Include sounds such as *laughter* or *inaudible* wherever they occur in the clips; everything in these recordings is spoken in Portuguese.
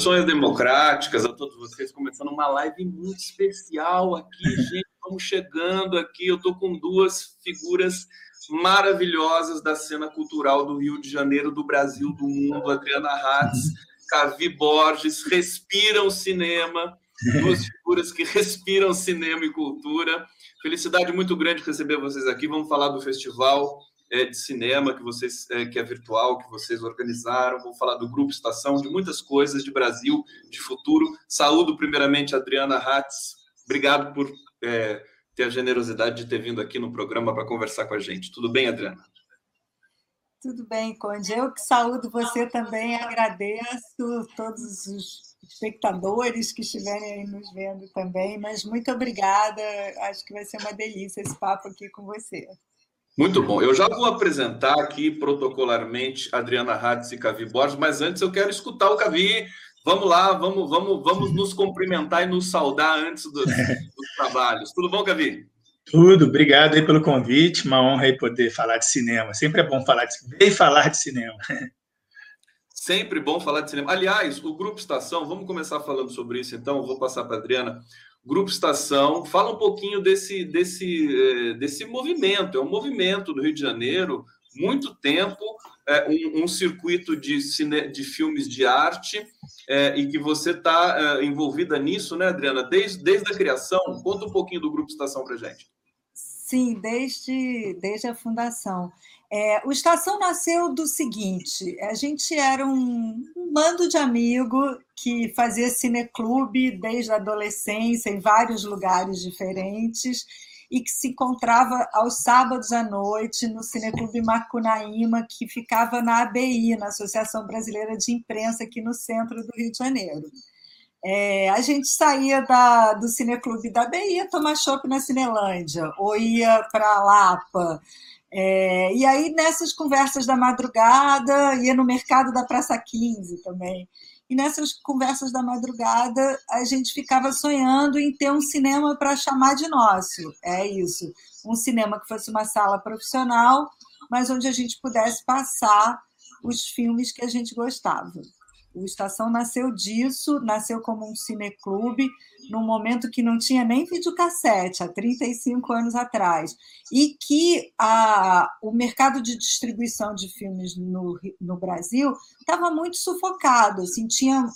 Saudações democráticas a todos vocês, começando uma live muito especial aqui, gente. Vamos chegando aqui. Eu estou com duas figuras maravilhosas da cena cultural do Rio de Janeiro, do Brasil, do mundo. Adriana Hatz, Cavi Borges, respiram cinema. Duas figuras que respiram cinema e cultura. Felicidade muito grande receber vocês aqui. Vamos falar do festival é, de cinema que vocês é, que é virtual que vocês organizaram. Vou falar do grupo Estação, de muitas coisas de Brasil, de futuro. Saúdo primeiramente a Adriana Hatz. Obrigado por é, ter a generosidade de ter vindo aqui no programa para conversar com a gente. Tudo bem, Adriana? Tudo bem, Conde. Eu que saúdo você também, agradeço todos os espectadores que estiverem aí nos vendo também, mas muito obrigada. Acho que vai ser uma delícia esse papo aqui com você. Muito bom. Eu já vou apresentar aqui protocolarmente Adriana Hatz e Cavi Borges, mas antes eu quero escutar o Cavi. Vamos lá, vamos, vamos, vamos nos cumprimentar e nos saudar antes dos, dos trabalhos. Tudo bom, Cavi? Tudo, obrigado aí pelo convite, uma honra aí poder falar de cinema. Sempre é bom falar de bem falar de cinema. Sempre bom falar de cinema. Aliás, o Grupo Estação, vamos começar falando sobre isso então, vou passar para a Adriana. Grupo Estação, fala um pouquinho desse, desse, eh, desse movimento. É um movimento do Rio de Janeiro, muito tempo, é, um, um circuito de, cine, de filmes de arte, é, e que você está é, envolvida nisso, né, Adriana? Desde, desde a criação. Conta um pouquinho do Grupo Estação para gente. Sim, desde, desde a fundação. É, o Estação nasceu do seguinte: a gente era um, bando de amigos que fazia cineclube desde a adolescência em vários lugares diferentes e que se encontrava aos sábados à noite no Cineclube Macunaíma, que ficava na ABI, na Associação Brasileira de Imprensa, aqui no centro do Rio de Janeiro. É, a gente saía da, do Cineclube da ABI ia tomar chopp na Cinelândia, ou ia para Lapa, é, e aí, nessas conversas da madrugada, ia no mercado da Praça 15 também. E nessas conversas da madrugada, a gente ficava sonhando em ter um cinema para chamar de nosso. É isso. Um cinema que fosse uma sala profissional, mas onde a gente pudesse passar os filmes que a gente gostava. O Estação nasceu disso, nasceu como um cineclube, num momento que não tinha nem videocassete, há 35 anos atrás, e que a, o mercado de distribuição de filmes no, no Brasil estava muito sufocado, assim, tinha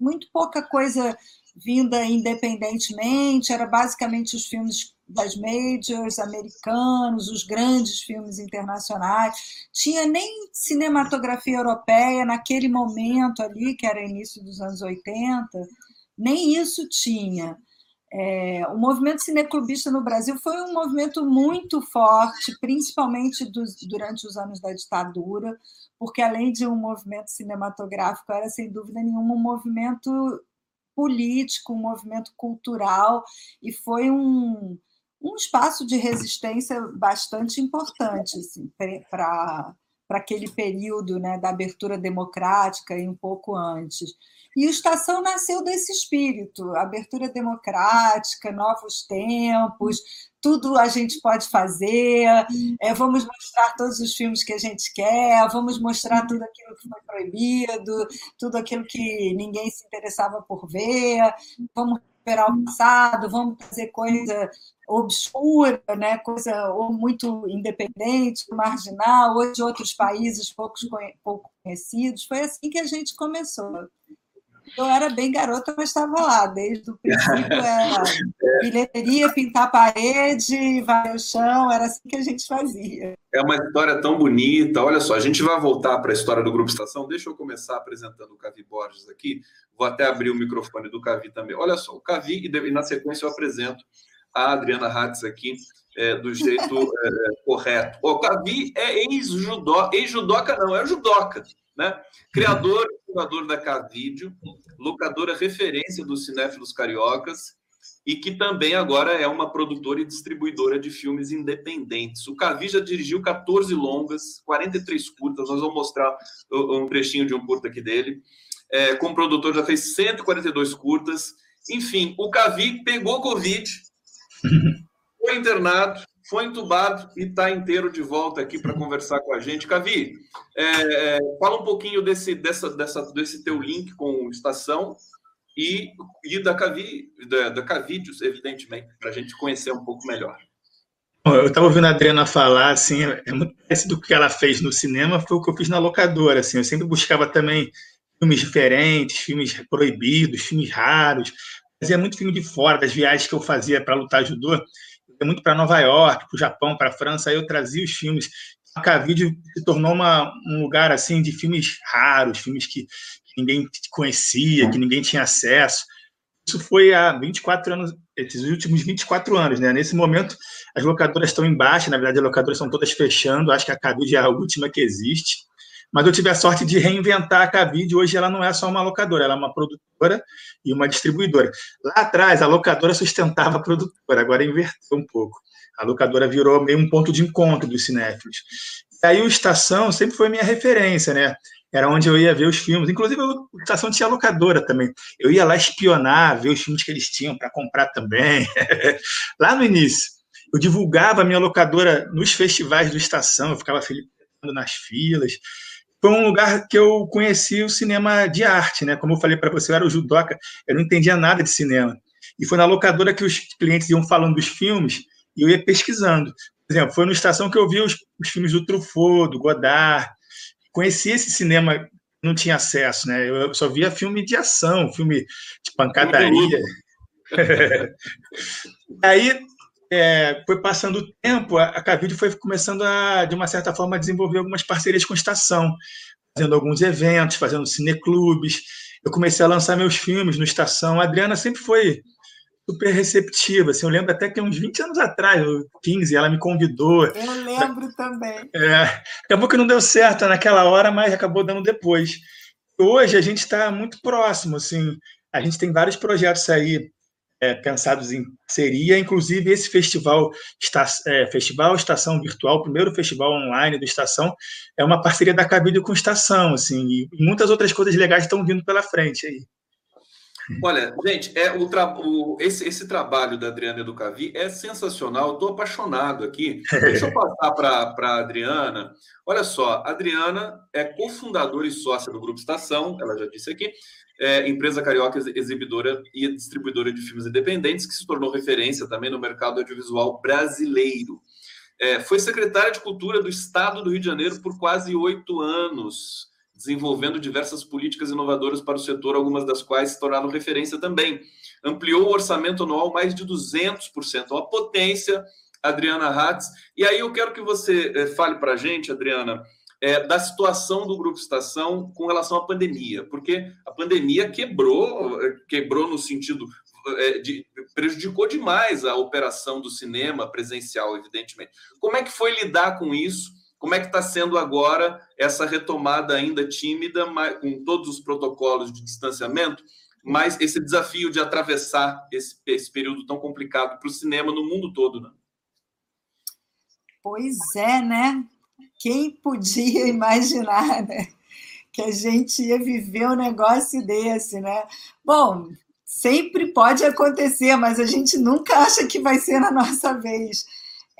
muito pouca coisa vinda independentemente, era basicamente os filmes das majors americanos, os grandes filmes internacionais. Tinha nem cinematografia europeia naquele momento ali, que era início dos anos 80, nem isso tinha. É, o movimento cineclubista no Brasil foi um movimento muito forte, principalmente dos, durante os anos da ditadura, porque além de um movimento cinematográfico, era sem dúvida nenhuma um movimento político, um movimento cultural, e foi um, um espaço de resistência bastante importante assim, para aquele período né, da abertura democrática e um pouco antes. E o Estação nasceu desse espírito, abertura democrática, novos tempos, tudo a gente pode fazer, é, vamos mostrar todos os filmes que a gente quer, vamos mostrar tudo aquilo que foi proibido, tudo aquilo que ninguém se interessava por ver, vamos recuperar o passado, vamos fazer coisa obscura, né? coisa ou muito independente, marginal, ou de outros países poucos, pouco conhecidos. Foi assim que a gente começou. Eu era bem garota, mas estava lá, desde o princípio era *laughs* bilheteria, pintar a parede, vai ao chão, era assim que a gente fazia. É uma história tão bonita. Olha só, a gente vai voltar para a história do Grupo Estação. Deixa eu começar apresentando o Cavi Borges aqui. Vou até abrir o microfone do Cavi também. Olha só, o Cavi, e na sequência eu apresento a Adriana Hatz aqui é, do jeito é, *laughs* é correto. O Cavi é ex-judoca, ex-judoca não, é judoca, né? Criador e fundador da Cavídeo, locadora referência dos cinéfilos cariocas e que também agora é uma produtora e distribuidora de filmes independentes. O Cavi já dirigiu 14 longas, 43 curtas, nós vamos mostrar um trechinho de um curta aqui dele. É, como produtor já fez 142 curtas. Enfim, o Cavi pegou Covid, *laughs* foi internado, foi entubado e está inteiro de volta aqui para conversar com a gente. Cavi, é, é, fala um pouquinho desse, dessa, dessa, desse teu link com Estação e, e da Cavi, da, da Cavídeos, evidentemente, para a gente conhecer um pouco melhor. Eu estava ouvindo a Adriana falar, assim, é muito parecido com o que ela fez no cinema, foi o que eu fiz na locadora, assim, eu sempre buscava também filmes diferentes, filmes proibidos, filmes raros, fazia muito filme de fora, das viagens que eu fazia para lutar judô, muito para Nova York, para o Japão, para a França, aí eu trazia os filmes, a Cavídeo se tornou uma, um lugar, assim, de filmes raros, filmes que, que ninguém conhecia, que ninguém tinha acesso, isso foi há 24 anos, esses últimos 24 anos, né? Nesse momento, as locadoras estão em baixa, na verdade, as locadoras estão todas fechando, acho que a Cabide é a última que existe. Mas eu tive a sorte de reinventar a Cabide, hoje ela não é só uma locadora, ela é uma produtora e uma distribuidora. Lá atrás, a locadora sustentava a produtora, agora inverteu um pouco. A locadora virou meio um ponto de encontro dos cinéfilos. E aí o Estação sempre foi minha referência, né? era onde eu ia ver os filmes. Inclusive, a estação tinha locadora também. Eu ia lá espionar, ver os filmes que eles tinham para comprar também. *laughs* lá no início, eu divulgava a minha locadora nos festivais do Estação, eu ficava feliz nas filas. Foi um lugar que eu conheci o cinema de arte, né? Como eu falei para você, eu era o judoca, eu não entendia nada de cinema. E foi na locadora que os clientes iam falando dos filmes e eu ia pesquisando. Por exemplo, foi no Estação que eu vi os, os filmes do Truffaut, do Godard, conheci esse cinema, não tinha acesso, né? Eu só via filme de ação, filme de pancadaria. *laughs* Aí é, foi passando o tempo, a Cavide foi começando a, de uma certa forma, a desenvolver algumas parcerias com a estação, fazendo alguns eventos, fazendo cineclubes. Eu comecei a lançar meus filmes no Estação. A Adriana sempre foi super receptiva. Assim, eu lembro até que uns 20 anos atrás, 15, ela me convidou. Eu lembro também. É, acabou que não deu certo naquela hora, mas acabou dando depois. Hoje a gente está muito próximo, assim, a gente tem vários projetos aí é, pensados em seria, inclusive esse festival, está, é, festival Estação Virtual, o primeiro festival online do Estação, é uma parceria da Cabide com Estação, assim, e muitas outras coisas legais estão vindo pela frente aí. Olha, gente, é o, tra... o esse, esse trabalho da Adriana Educavi é sensacional. Estou apaixonado aqui. *laughs* Deixa eu passar para a Adriana. Olha só, a Adriana é cofundadora e sócia do Grupo Estação, ela já disse aqui, é, empresa carioca exibidora e distribuidora de filmes independentes, que se tornou referência também no mercado audiovisual brasileiro. É, foi secretária de Cultura do Estado do Rio de Janeiro por quase oito anos desenvolvendo diversas políticas inovadoras para o setor, algumas das quais se tornaram referência também. Ampliou o orçamento anual mais de 200%. Uma potência, Adriana Hatz. E aí eu quero que você eh, fale para a gente, Adriana, é, da situação do Grupo Estação com relação à pandemia, porque a pandemia quebrou, eh, quebrou no sentido é, de, prejudicou demais a operação do cinema presencial, evidentemente. Como é que foi lidar com isso? Como é que está sendo agora essa retomada ainda tímida, com todos os protocolos de distanciamento, mas esse desafio de atravessar esse, esse período tão complicado para o cinema no mundo todo, né? Pois é, né? Quem podia *laughs* imaginar, né? Que a gente ia viver um negócio desse, né? Bom, sempre pode acontecer, mas a gente nunca acha que vai ser na nossa vez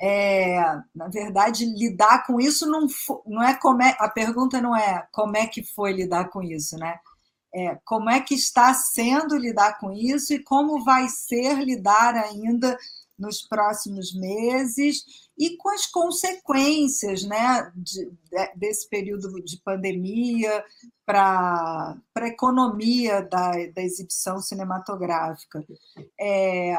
é, na verdade, lidar com isso não, não é como é, a pergunta não é como é que foi lidar com isso, né? É, como é que está sendo lidar com isso e como vai ser lidar ainda nos próximos meses e com as consequências né, de, de, desse período de pandemia para a economia da, da exibição cinematográfica. É,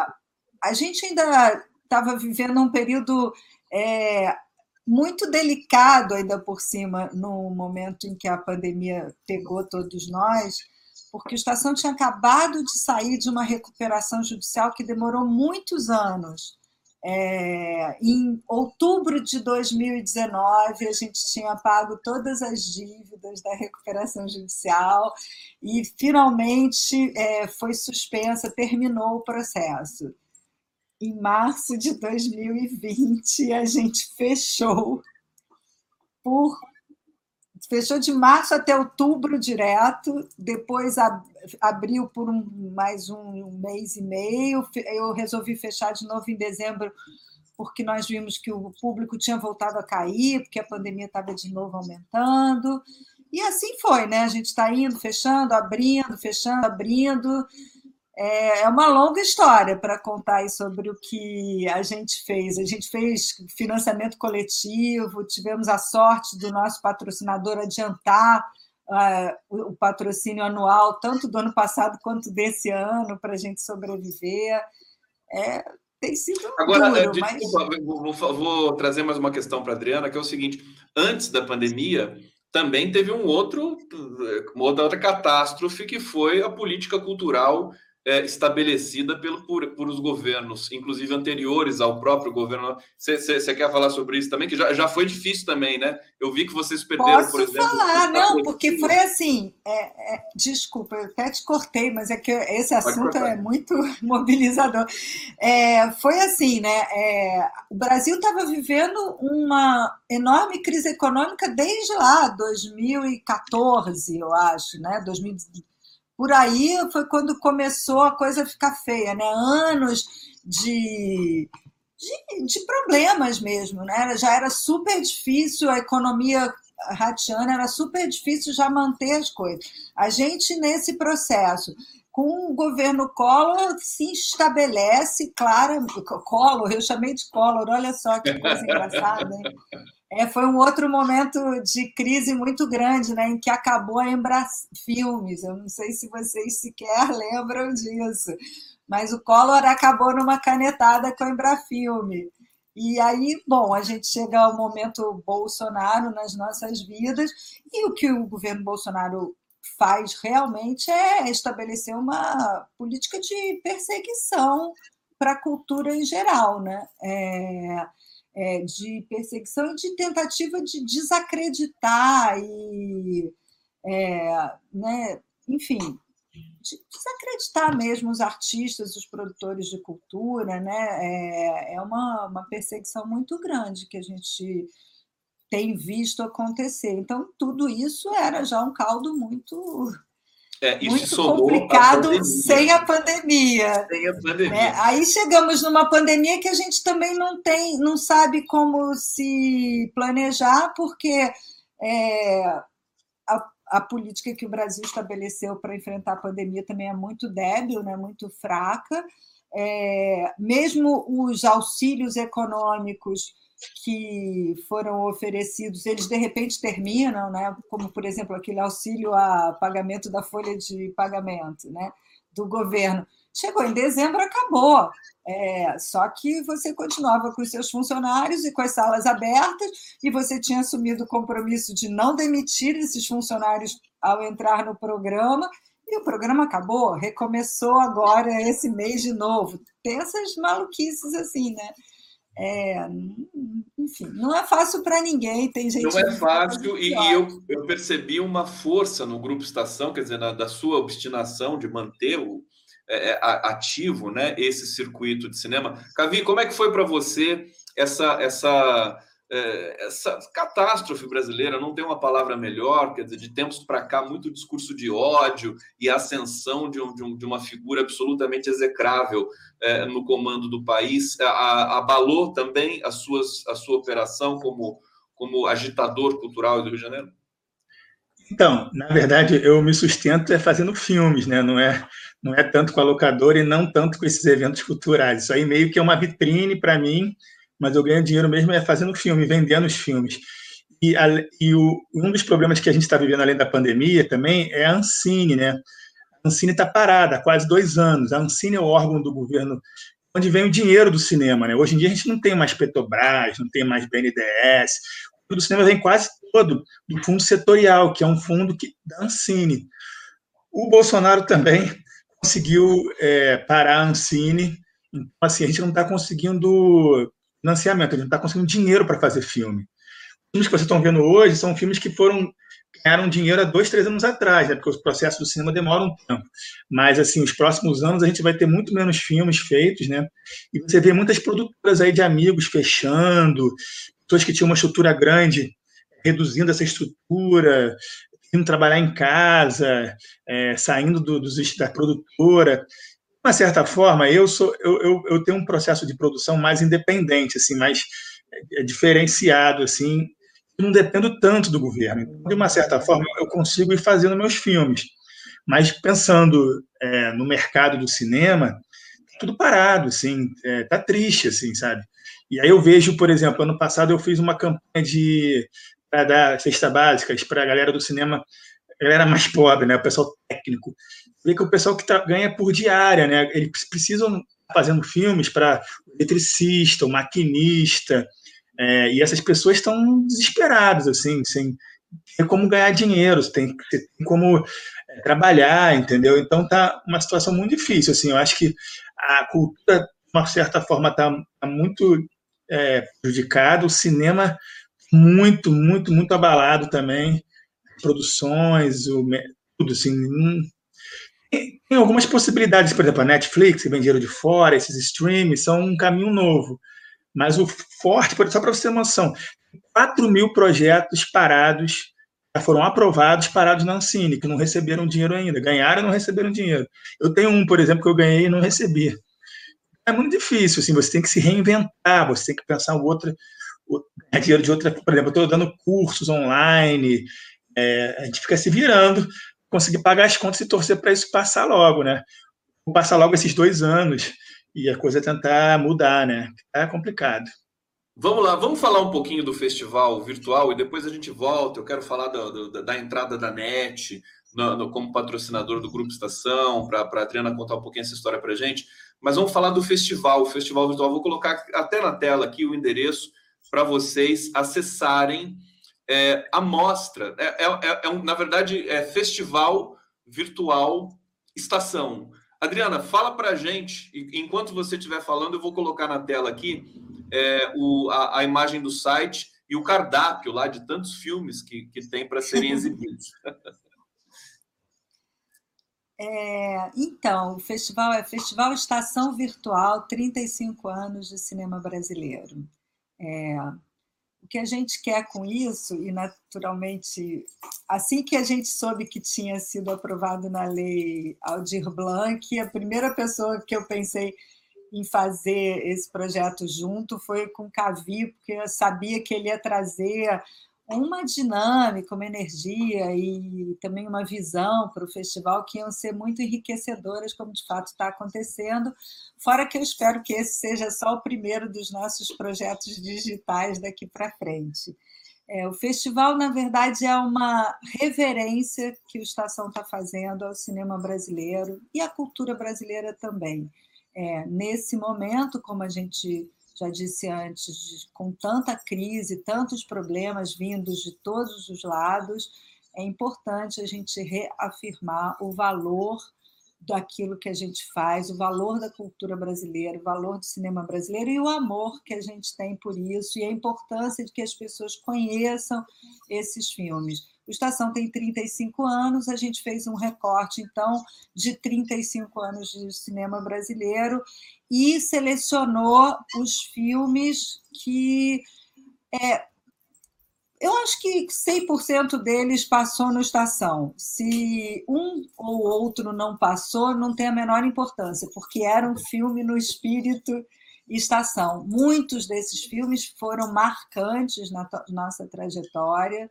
a gente ainda estava vivendo um período é, muito delicado ainda por cima, no momento em que a pandemia pegou todos nós, porque a estação tinha acabado de sair de uma recuperação judicial que demorou muitos anos. É, em outubro de 2019, a gente tinha pago todas as dívidas da recuperação judicial e finalmente é, foi suspensa, terminou o processo em março de 2020, a gente fechou por fechou de março até outubro direto, depois abriu por um, mais um mês e meio, eu resolvi fechar de novo em dezembro porque nós vimos que o público tinha voltado a cair, porque a pandemia estava de novo aumentando. E assim foi, né? A gente está indo, fechando, abrindo, fechando, abrindo. É, é uma longa história para contar sobre o que a gente fez. A gente fez financiamento coletivo, tivemos a sorte do nosso patrocinador adiantar uh, o patrocínio anual, tanto do ano passado quanto desse ano, para a gente sobreviver. É, tem sido Agora, duro, desculpa, mas... vou, vou, vou trazer mais uma questão para a Adriana, que é o seguinte: antes da pandemia, também teve um outro, uma outra catástrofe que foi a política cultural é, estabelecida pelo, por, por os governos, inclusive anteriores ao próprio governo. Você quer falar sobre isso também? Que já, já foi difícil também, né? Eu vi que vocês perderam, Posso por exemplo. Posso falar, não, porque foi assim. É, é, desculpa, eu até te cortei, mas é que esse assunto é muito *laughs* mobilizador. É, foi assim, né? É, o Brasil estava vivendo uma enorme crise econômica desde lá, 2014, eu acho, né? 2015 por aí foi quando começou a coisa ficar feia, né? Anos de, de, de problemas mesmo, né? Já era super difícil a economia ratiana, era super difícil já manter as coisas. A gente, nesse processo, com o governo Collor, se estabelece, claro, *laughs* Collor, eu chamei de Collor, olha só que coisa engraçada, hein? É, foi um outro momento de crise muito grande, né, em que acabou a Embra Filmes. Eu não sei se vocês sequer *laughs* lembram disso, mas o Collor acabou numa canetada com a Embrafilme. E aí, bom, a gente chega ao momento Bolsonaro nas nossas vidas, e o que o governo Bolsonaro faz realmente é estabelecer uma política de perseguição para a cultura em geral, né? É, é, de perseguição e de tentativa de desacreditar e, é, né, enfim, de desacreditar mesmo os artistas, os produtores de cultura, né? É, é uma, uma perseguição muito grande que a gente tem visto acontecer. Então, tudo isso era já um caldo muito é, muito complicado sem a pandemia. Sem a pandemia. É, aí chegamos numa pandemia que a gente também não tem, não sabe como se planejar, porque é, a, a, política que o Brasil estabeleceu para enfrentar a pandemia também é muito débil, né, muito fraca. É, mesmo os auxílios econômicos que foram oferecidos, eles de repente terminam, né? como, por exemplo, aquele auxílio a pagamento da folha de pagamento né? do governo. Chegou em dezembro, acabou. É, só que você continuava com os seus funcionários e com as salas abertas, e você tinha assumido o compromisso de não demitir esses funcionários ao entrar no programa, e o programa acabou, recomeçou agora esse mês de novo. Tem essas maluquices assim, né? É, enfim, não é fácil para ninguém, tem gente. Não é fácil, e, e, eu, eu percebi uma força no Grupo Estação, quer dizer, na, da sua obstinação de manter o, é, é ativo né, esse circuito de cinema. Cavi, como é que foi para você essa, essa é, essa catástrofe brasileira, não tem uma palavra melhor, quer dizer, de tempos para cá, muito discurso de ódio e ascensão de, um, de, um, de uma figura absolutamente execrável é, no comando do país, a, a, abalou também as suas, a sua operação como, como agitador cultural do Rio de Janeiro? Então, na verdade, eu me sustento é fazendo filmes, né? Não é, não é tanto com a locadora e não tanto com esses eventos culturais. Isso aí meio que é uma vitrine para mim mas eu ganho dinheiro mesmo é fazendo filme, vendendo os filmes. E, a, e o, um dos problemas que a gente está vivendo além da pandemia também é a Ancine, né? A Ancine está parada há quase dois anos. A Ancine é o órgão do governo onde vem o dinheiro do cinema, né? Hoje em dia a gente não tem mais Petrobras, não tem mais BNDES. O do cinema vem quase todo do fundo setorial, que é um fundo que, da Ancine. O Bolsonaro também conseguiu é, parar a Ancine. Então, assim, a gente não está conseguindo financiamento, gente não está conseguindo dinheiro para fazer filme. Os filmes que vocês estão vendo hoje são filmes que foram ganharam dinheiro há dois, três anos atrás, né? porque os processos do cinema demoram um tempo. Mas, assim, os próximos anos a gente vai ter muito menos filmes feitos, né? E você vê muitas produtoras aí de amigos fechando, pessoas que tinham uma estrutura grande reduzindo essa estrutura, indo trabalhar em casa, é, saindo do, dos, da produtora. Uma certa forma, eu sou eu, eu, eu tenho um processo de produção mais independente, assim, mais é, diferenciado, assim, não dependo tanto do governo. De uma certa forma, eu consigo ir fazendo meus filmes. Mas pensando é, no mercado do cinema, tudo parado, assim, é, tá triste, assim, sabe? E aí eu vejo, por exemplo, ano passado eu fiz uma campanha de para dar cesta básicas para a galera do cinema, a galera mais pobre, né, o pessoal técnico. Vê que o pessoal que tá, ganha por diária, né? Eles precisam fazendo filmes para eletricista, maquinista, é, e essas pessoas estão desesperadas, assim, sem ter como ganhar dinheiro, tem, tem como é, trabalhar, entendeu? Então tá uma situação muito difícil, assim. Eu acho que a cultura, de uma certa forma, está tá muito é, prejudicada, o cinema muito, muito, muito abalado também, produções, o, tudo assim. Tem algumas possibilidades, por exemplo, a Netflix, que vem dinheiro de fora, esses streams, são um caminho novo. Mas o forte, só para você ter noção, 4 mil projetos parados já foram aprovados, parados na Ancine, que não receberam dinheiro ainda. Ganharam e não receberam dinheiro. Eu tenho um, por exemplo, que eu ganhei e não recebi. É muito difícil, assim, você tem que se reinventar, você tem que pensar o outro, dinheiro de outra. Por exemplo, eu estou dando cursos online, é, a gente fica se virando, conseguir pagar as contas e torcer para isso passar logo, né? Passar logo esses dois anos e a coisa tentar mudar, né? É complicado. Vamos lá, vamos falar um pouquinho do festival virtual e depois a gente volta. Eu quero falar do, do, da entrada da NET no, no, como patrocinador do Grupo Estação, para a Adriana contar um pouquinho essa história para a gente. Mas vamos falar do festival, o festival virtual. Vou colocar até na tela aqui o endereço para vocês acessarem é, a mostra. É, é, é, é um, na verdade, é Festival Virtual Estação. Adriana, fala para a gente, enquanto você estiver falando, eu vou colocar na tela aqui é, o, a, a, imagem do site e o cardápio lá de tantos filmes que, que tem para serem *laughs* exibidos. É, então, o festival é Festival Estação Virtual 35 anos de cinema brasileiro. É, o que a gente quer com isso, e naturalmente, assim que a gente soube que tinha sido aprovado na lei Aldir Blanc, a primeira pessoa que eu pensei em fazer esse projeto junto foi com o Cavi, porque eu sabia que ele ia trazer uma dinâmica, uma energia e também uma visão para o festival que iam ser muito enriquecedoras, como de fato está acontecendo. Fora que eu espero que esse seja só o primeiro dos nossos projetos digitais daqui para frente. É, o festival, na verdade, é uma reverência que o Estação está fazendo ao cinema brasileiro e à cultura brasileira também. É, nesse momento, como a gente já disse antes, com tanta crise, tantos problemas vindos de todos os lados, é importante a gente reafirmar o valor daquilo que a gente faz, o valor da cultura brasileira, o valor do cinema brasileiro e o amor que a gente tem por isso e a importância de que as pessoas conheçam esses filmes. O Estação tem 35 anos, a gente fez um recorte, então, de 35 anos de cinema brasileiro e selecionou os filmes que. É, eu acho que 100% deles passou no Estação. Se um ou outro não passou, não tem a menor importância, porque era um filme no espírito Estação. Muitos desses filmes foram marcantes na nossa trajetória,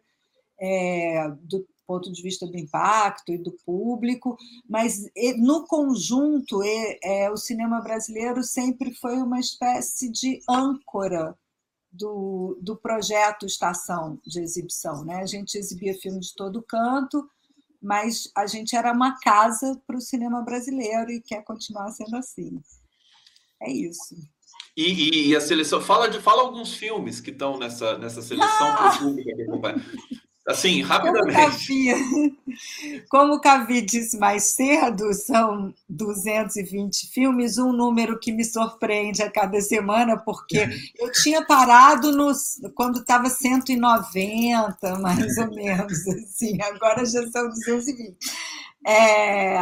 é, do ponto de vista do impacto e do público, mas no conjunto é, o cinema brasileiro sempre foi uma espécie de âncora do, do projeto Estação de exibição. Né? A gente exibia filme de todo canto, mas a gente era uma casa para o cinema brasileiro e quer continuar sendo assim. É isso. E, e, e, a seleção fala de fala alguns filmes que estão nessa nessa seleção ah! pública que acompanha. Assim, rapidamente. *laughs* Como o Cavi disse mais cedo, são 220 filmes, um número que me surpreende a cada semana, porque eu tinha parado nos, quando estava 190, mais ou menos, *laughs* assim, agora já são 220. É,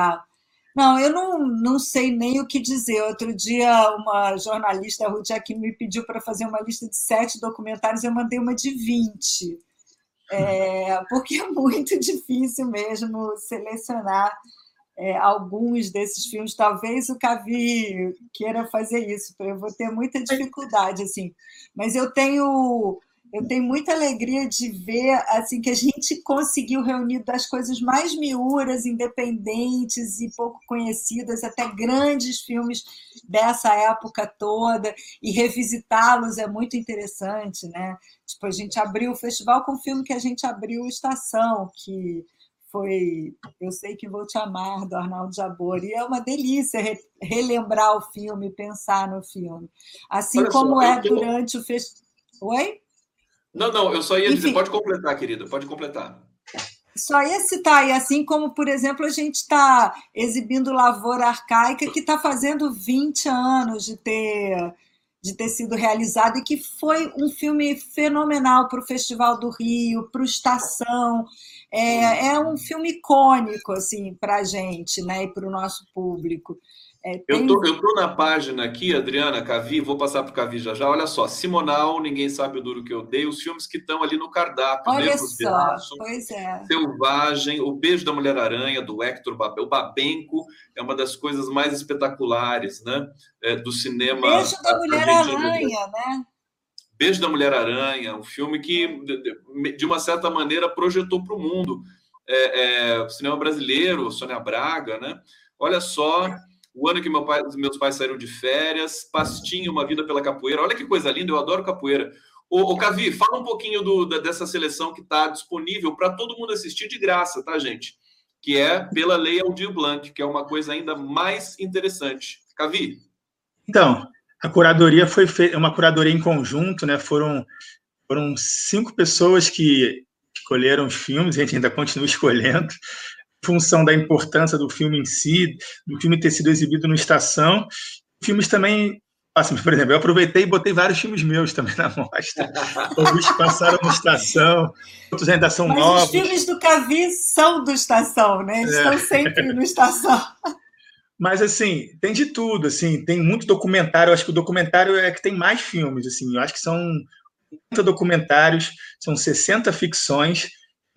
não, eu não, não sei nem o que dizer. Outro dia, uma jornalista, a Ruth aqui, me pediu para fazer uma lista de sete documentários, eu mandei uma de 20 é, porque é muito difícil mesmo selecionar é, alguns desses filmes. Talvez o Cavi queira fazer isso, eu vou ter muita dificuldade, assim. Mas eu tenho eu tenho muita alegria de ver assim que a gente conseguiu reunir das coisas mais miúras, independentes e pouco conhecidas, até grandes filmes dessa época toda, e revisitá-los é muito interessante, né? Tipo, a gente abriu o festival com o filme que a gente abriu Estação, que foi Eu Sei Que Vou Te Amar, do Arnaldo Jabor, e é uma delícia relembrar o filme, pensar no filme. Assim Olha como só, é durante o festival. Oi? Não, não, eu só ia Enfim, dizer, pode completar, querida, pode completar. Só ia citar, e assim como, por exemplo, a gente está exibindo Lavoura Arcaica, que está fazendo 20 anos de ter, de ter sido realizado e que foi um filme fenomenal para o Festival do Rio, para o Estação. É, é um filme icônico assim, para a gente né, e para o nosso público. É, tem... eu, tô, eu tô na página aqui, Adriana, Cavi, vou passar para o Cavi já já. Olha só, Simonal, Ninguém Sabe o Duro Que Eu Dei, os filmes que estão ali no cardápio. Olha só, pois é. Selvagem, O Beijo da Mulher-Aranha, do Hector Babel. O Babenco é uma das coisas mais espetaculares né, é, do cinema. Beijo da Mulher-Aranha, né? Beijo da Mulher-Aranha, um filme que, de uma certa maneira, projetou para o mundo é, é, o cinema brasileiro, Sônia Braga, né? Olha só o ano que meu pai, meus pais saíram de férias, Pastinho, Uma Vida pela Capoeira. Olha que coisa linda, eu adoro capoeira. Ô, ô Cavi, fala um pouquinho do, dessa seleção que está disponível para todo mundo assistir de graça, tá, gente? Que é pela Lei Aldir Blanc, que é uma coisa ainda mais interessante. Cavi? Então, a curadoria foi feita, é uma curadoria em conjunto, né? Foram, foram cinco pessoas que escolheram os filmes, a gente ainda continua *laughs* escolhendo função da importância do filme em si, do filme ter sido exibido no Estação. Filmes também, assim, por exemplo, eu aproveitei e botei vários filmes meus também na mostra. *laughs* Alguns passaram no Estação, outros ainda são Mas novos. os filmes do Cavi são do Estação, né? Eles é. estão sempre no Estação. Mas, assim, tem de tudo, assim, tem muito documentário, eu acho que o documentário é que tem mais filmes, assim, eu acho que são 50 documentários, são 60 ficções,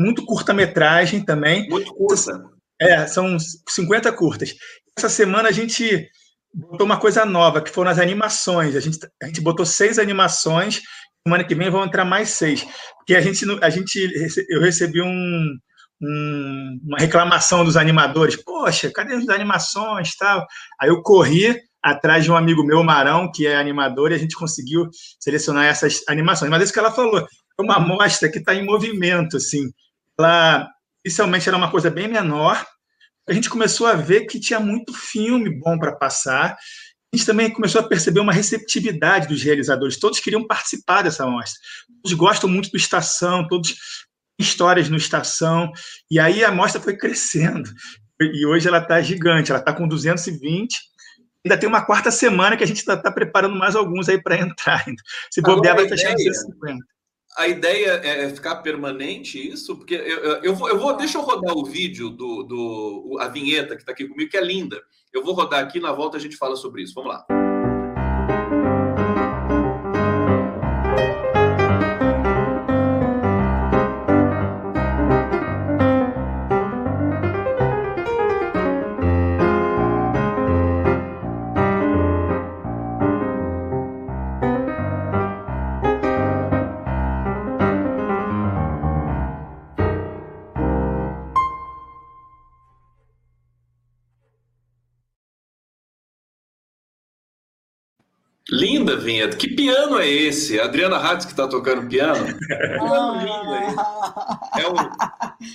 muito curta-metragem também. Muito curta. É, são 50 curtas. Essa semana a gente botou uma coisa nova, que foram as animações. A gente, a gente botou seis animações, semana que vem vão entrar mais seis. Porque a gente, a gente eu recebi um, um, uma reclamação dos animadores. Poxa, cadê as animações tal? Aí eu corri atrás de um amigo meu, Marão, que é animador, e a gente conseguiu selecionar essas animações. Mas é isso que ela falou, é uma amostra que está em movimento, assim ela inicialmente era uma coisa bem menor. A gente começou a ver que tinha muito filme bom para passar. A gente também começou a perceber uma receptividade dos realizadores. Todos queriam participar dessa mostra. Todos gostam muito do Estação, todos histórias no Estação. E aí a mostra foi crescendo. E hoje ela está gigante, ela está com 220. Ainda tem uma quarta semana que a gente está tá preparando mais alguns aí para entrar. *laughs* Se bobear, vai fechar em 250 a ideia é, é ficar permanente isso? Porque eu, eu, vou, eu vou, deixa eu rodar o vídeo do, do a vinheta que está aqui comigo, que é linda. Eu vou rodar aqui, na volta a gente fala sobre isso. Vamos lá. Vinheta. Que piano é esse? A Adriana Hatz que está tocando piano? piano lindo aí. É o,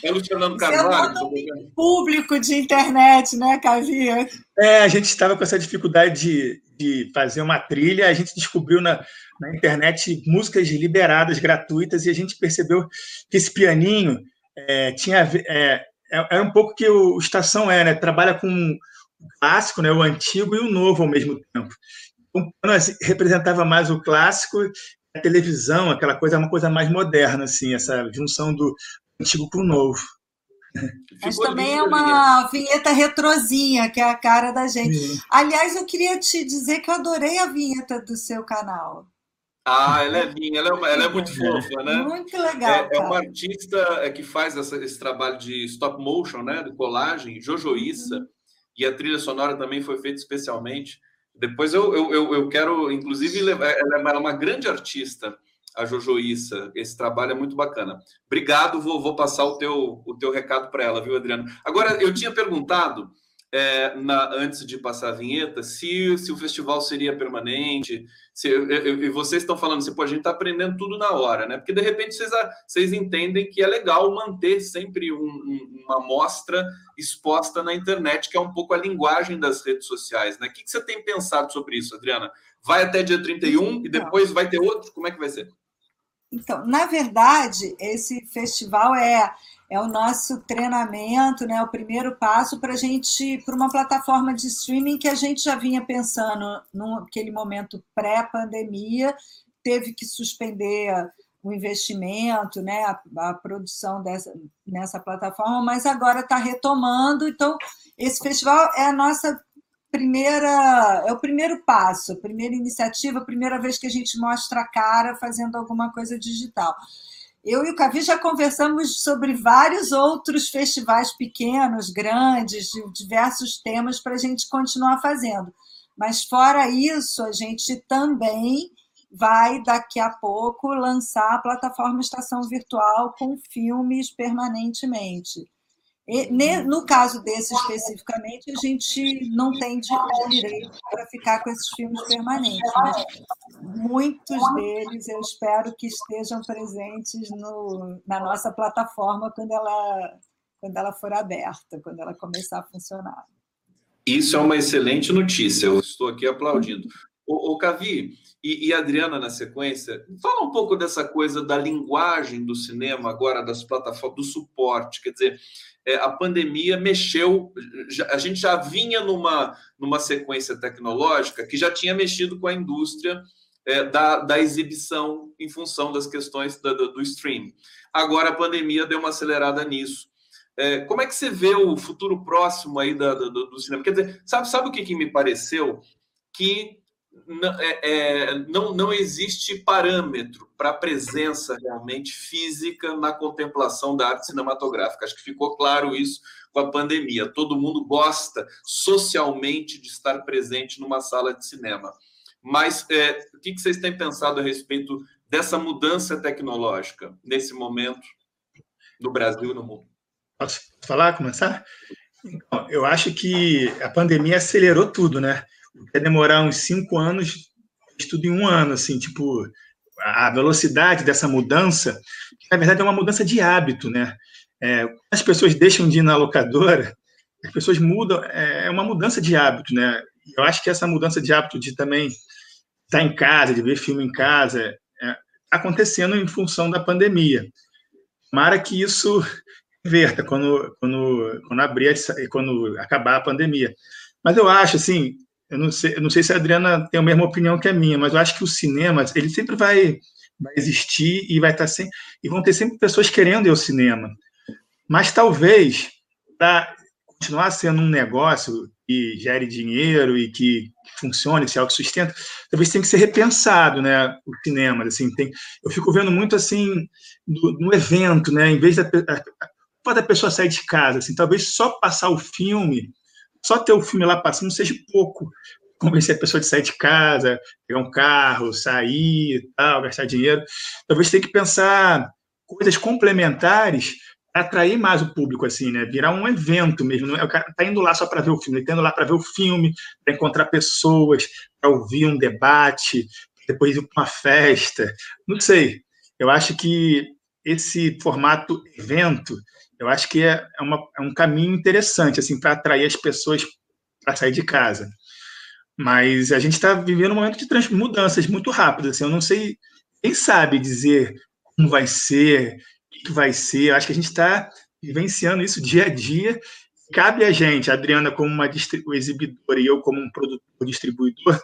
é o Fernando Carvalho. Um público de internet, né, Cavia? É, a gente estava com essa dificuldade de, de fazer uma trilha, a gente descobriu na, na internet músicas liberadas, gratuitas, e a gente percebeu que esse pianinho é, tinha é, é, era um pouco que o Estação é, né? Trabalha com o clássico, né? o antigo e o novo ao mesmo tempo um plano assim, representava mais o clássico, a televisão, aquela coisa, é uma coisa mais moderna, assim, essa junção do antigo com o novo. *laughs* Mas também é uma vinheta retrozinha, que é a cara da gente. Sim. Aliás, eu queria te dizer que eu adorei a vinheta do seu canal. Ah, ela é linda, ela é, uma, ela é muito fofa, né? Muito legal. É, é uma artista é, que faz essa, esse trabalho de stop motion, né? De colagem, Jojo Issa. e a trilha sonora também foi feita especialmente. Depois eu, eu, eu quero, inclusive, levar, ela é uma grande artista, a Jojo Issa. Esse trabalho é muito bacana. Obrigado, vou, vou passar o teu, o teu recado para ela, viu, Adriano? Agora, eu tinha perguntado é, na, antes de passar a vinheta, se, se o festival seria permanente, se, e vocês estão falando assim, pô, a gente está aprendendo tudo na hora, né? Porque de repente vocês, vocês entendem que é legal manter sempre um, um, uma amostra exposta na internet, que é um pouco a linguagem das redes sociais, né? O que, que você tem pensado sobre isso, Adriana? Vai até dia 31 e depois vai ter outro? Como é que vai ser? Então, na verdade, esse festival é é o nosso treinamento, né, o primeiro passo para a gente para uma plataforma de streaming que a gente já vinha pensando naquele momento pré-pandemia, teve que suspender o investimento, né, a, a, produção dessa nessa plataforma, mas agora está retomando. Então, esse festival é a nossa primeira, é o primeiro passo, a primeira iniciativa, a primeira vez que a gente mostra a cara fazendo alguma coisa digital. Eu e o Cavi já conversamos sobre vários outros festivais pequenos, grandes, de diversos temas para a gente continuar fazendo. Mas, fora isso, a gente também vai, daqui a pouco, lançar a plataforma Estação Virtual com filmes permanentemente. No caso desse especificamente, a gente não tem direito para ficar com esses filmes permanentes, mas muitos deles eu espero que estejam presentes no, na nossa plataforma quando ela, quando ela for aberta, quando ela começar a funcionar. Isso é uma excelente notícia, eu estou aqui aplaudindo. O, o Cavi e, e Adriana na sequência, fala um pouco dessa coisa da linguagem do cinema agora, das plataformas, do suporte, quer dizer, é, a pandemia mexeu, a gente já vinha numa, numa sequência tecnológica que já tinha mexido com a indústria é, da, da exibição em função das questões do, do, do streaming. Agora a pandemia deu uma acelerada nisso. É, como é que você vê o futuro próximo aí da, do, do, cinema? Quer dizer, sabe, sabe o que, que me pareceu? Que é, é, não, não existe parâmetro para a presença realmente física na contemplação da arte cinematográfica. Acho que ficou claro isso com a pandemia. Todo mundo gosta socialmente de estar presente numa sala de cinema. Mas é, o que vocês têm pensado a respeito dessa mudança tecnológica nesse momento no Brasil e no mundo? Posso falar, começar? Então, eu acho que a pandemia acelerou tudo, né? Vai demorar uns cinco anos, tudo em um ano, assim, tipo, a velocidade dessa mudança, que na verdade é uma mudança de hábito, né? É, as pessoas deixam de ir na locadora, as pessoas mudam, é, é uma mudança de hábito, né? Eu acho que essa mudança de hábito de também estar em casa, de ver filme em casa, é, acontecendo em função da pandemia. Tomara que isso verta quando, quando, quando abrir, quando acabar a pandemia. Mas eu acho, assim, eu não sei, eu não sei se a Adriana tem a mesma opinião que a minha, mas eu acho que o cinema, ele sempre vai, vai existir e vai estar sempre, e vão ter sempre pessoas querendo ir ao cinema. Mas talvez, para continuar sendo um negócio que gere dinheiro e que funcione, se autossustenta, talvez tenha que ser repensado, né, o cinema, assim, tem, eu fico vendo muito, assim, no, evento, né, em vez da, a, da pessoa sair de casa, assim, talvez só passar o filme só ter o filme lá passando seja pouco. Convencer a pessoa de sair de casa, pegar um carro, sair, tal, gastar dinheiro. Talvez tenha que pensar coisas complementares para atrair mais o público, assim, né? Virar um evento mesmo. O cara tá indo lá só para ver o filme, ele tá indo lá para ver o filme, para encontrar pessoas, para ouvir um debate, depois ir para uma festa. Não sei. Eu acho que esse formato evento eu acho que é, é, uma, é um caminho interessante assim para atrair as pessoas para sair de casa. Mas a gente está vivendo um momento de mudanças muito rápidas. Assim, eu não sei, quem sabe dizer como vai ser, o que vai ser. Eu acho que a gente está vivenciando isso dia a dia. Cabe a gente, a Adriana como uma exibidora e eu como um produtor, distribuidor,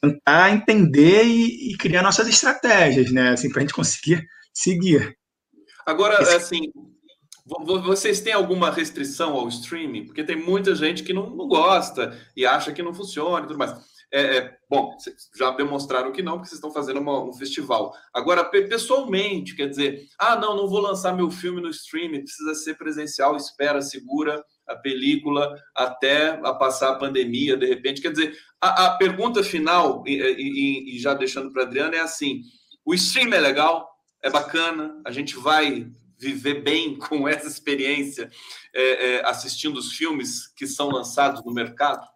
tentar entender e, e criar nossas estratégias, né? Assim, para a gente conseguir seguir. Agora, assim, vocês têm alguma restrição ao streaming? Porque tem muita gente que não, não gosta e acha que não funciona e tudo mais. É, é, bom, já demonstraram que não, porque vocês estão fazendo uma, um festival. Agora, pessoalmente, quer dizer, ah, não, não vou lançar meu filme no streaming, precisa ser presencial, espera, segura. a película até a passar a pandemia, de repente. Quer dizer, a, a pergunta final, e, e, e já deixando para a Adriana, é assim: o stream é legal, é bacana, a gente vai viver bem *laughs* com essa experiência é, é, assistindo os filmes que são lançados no mercado?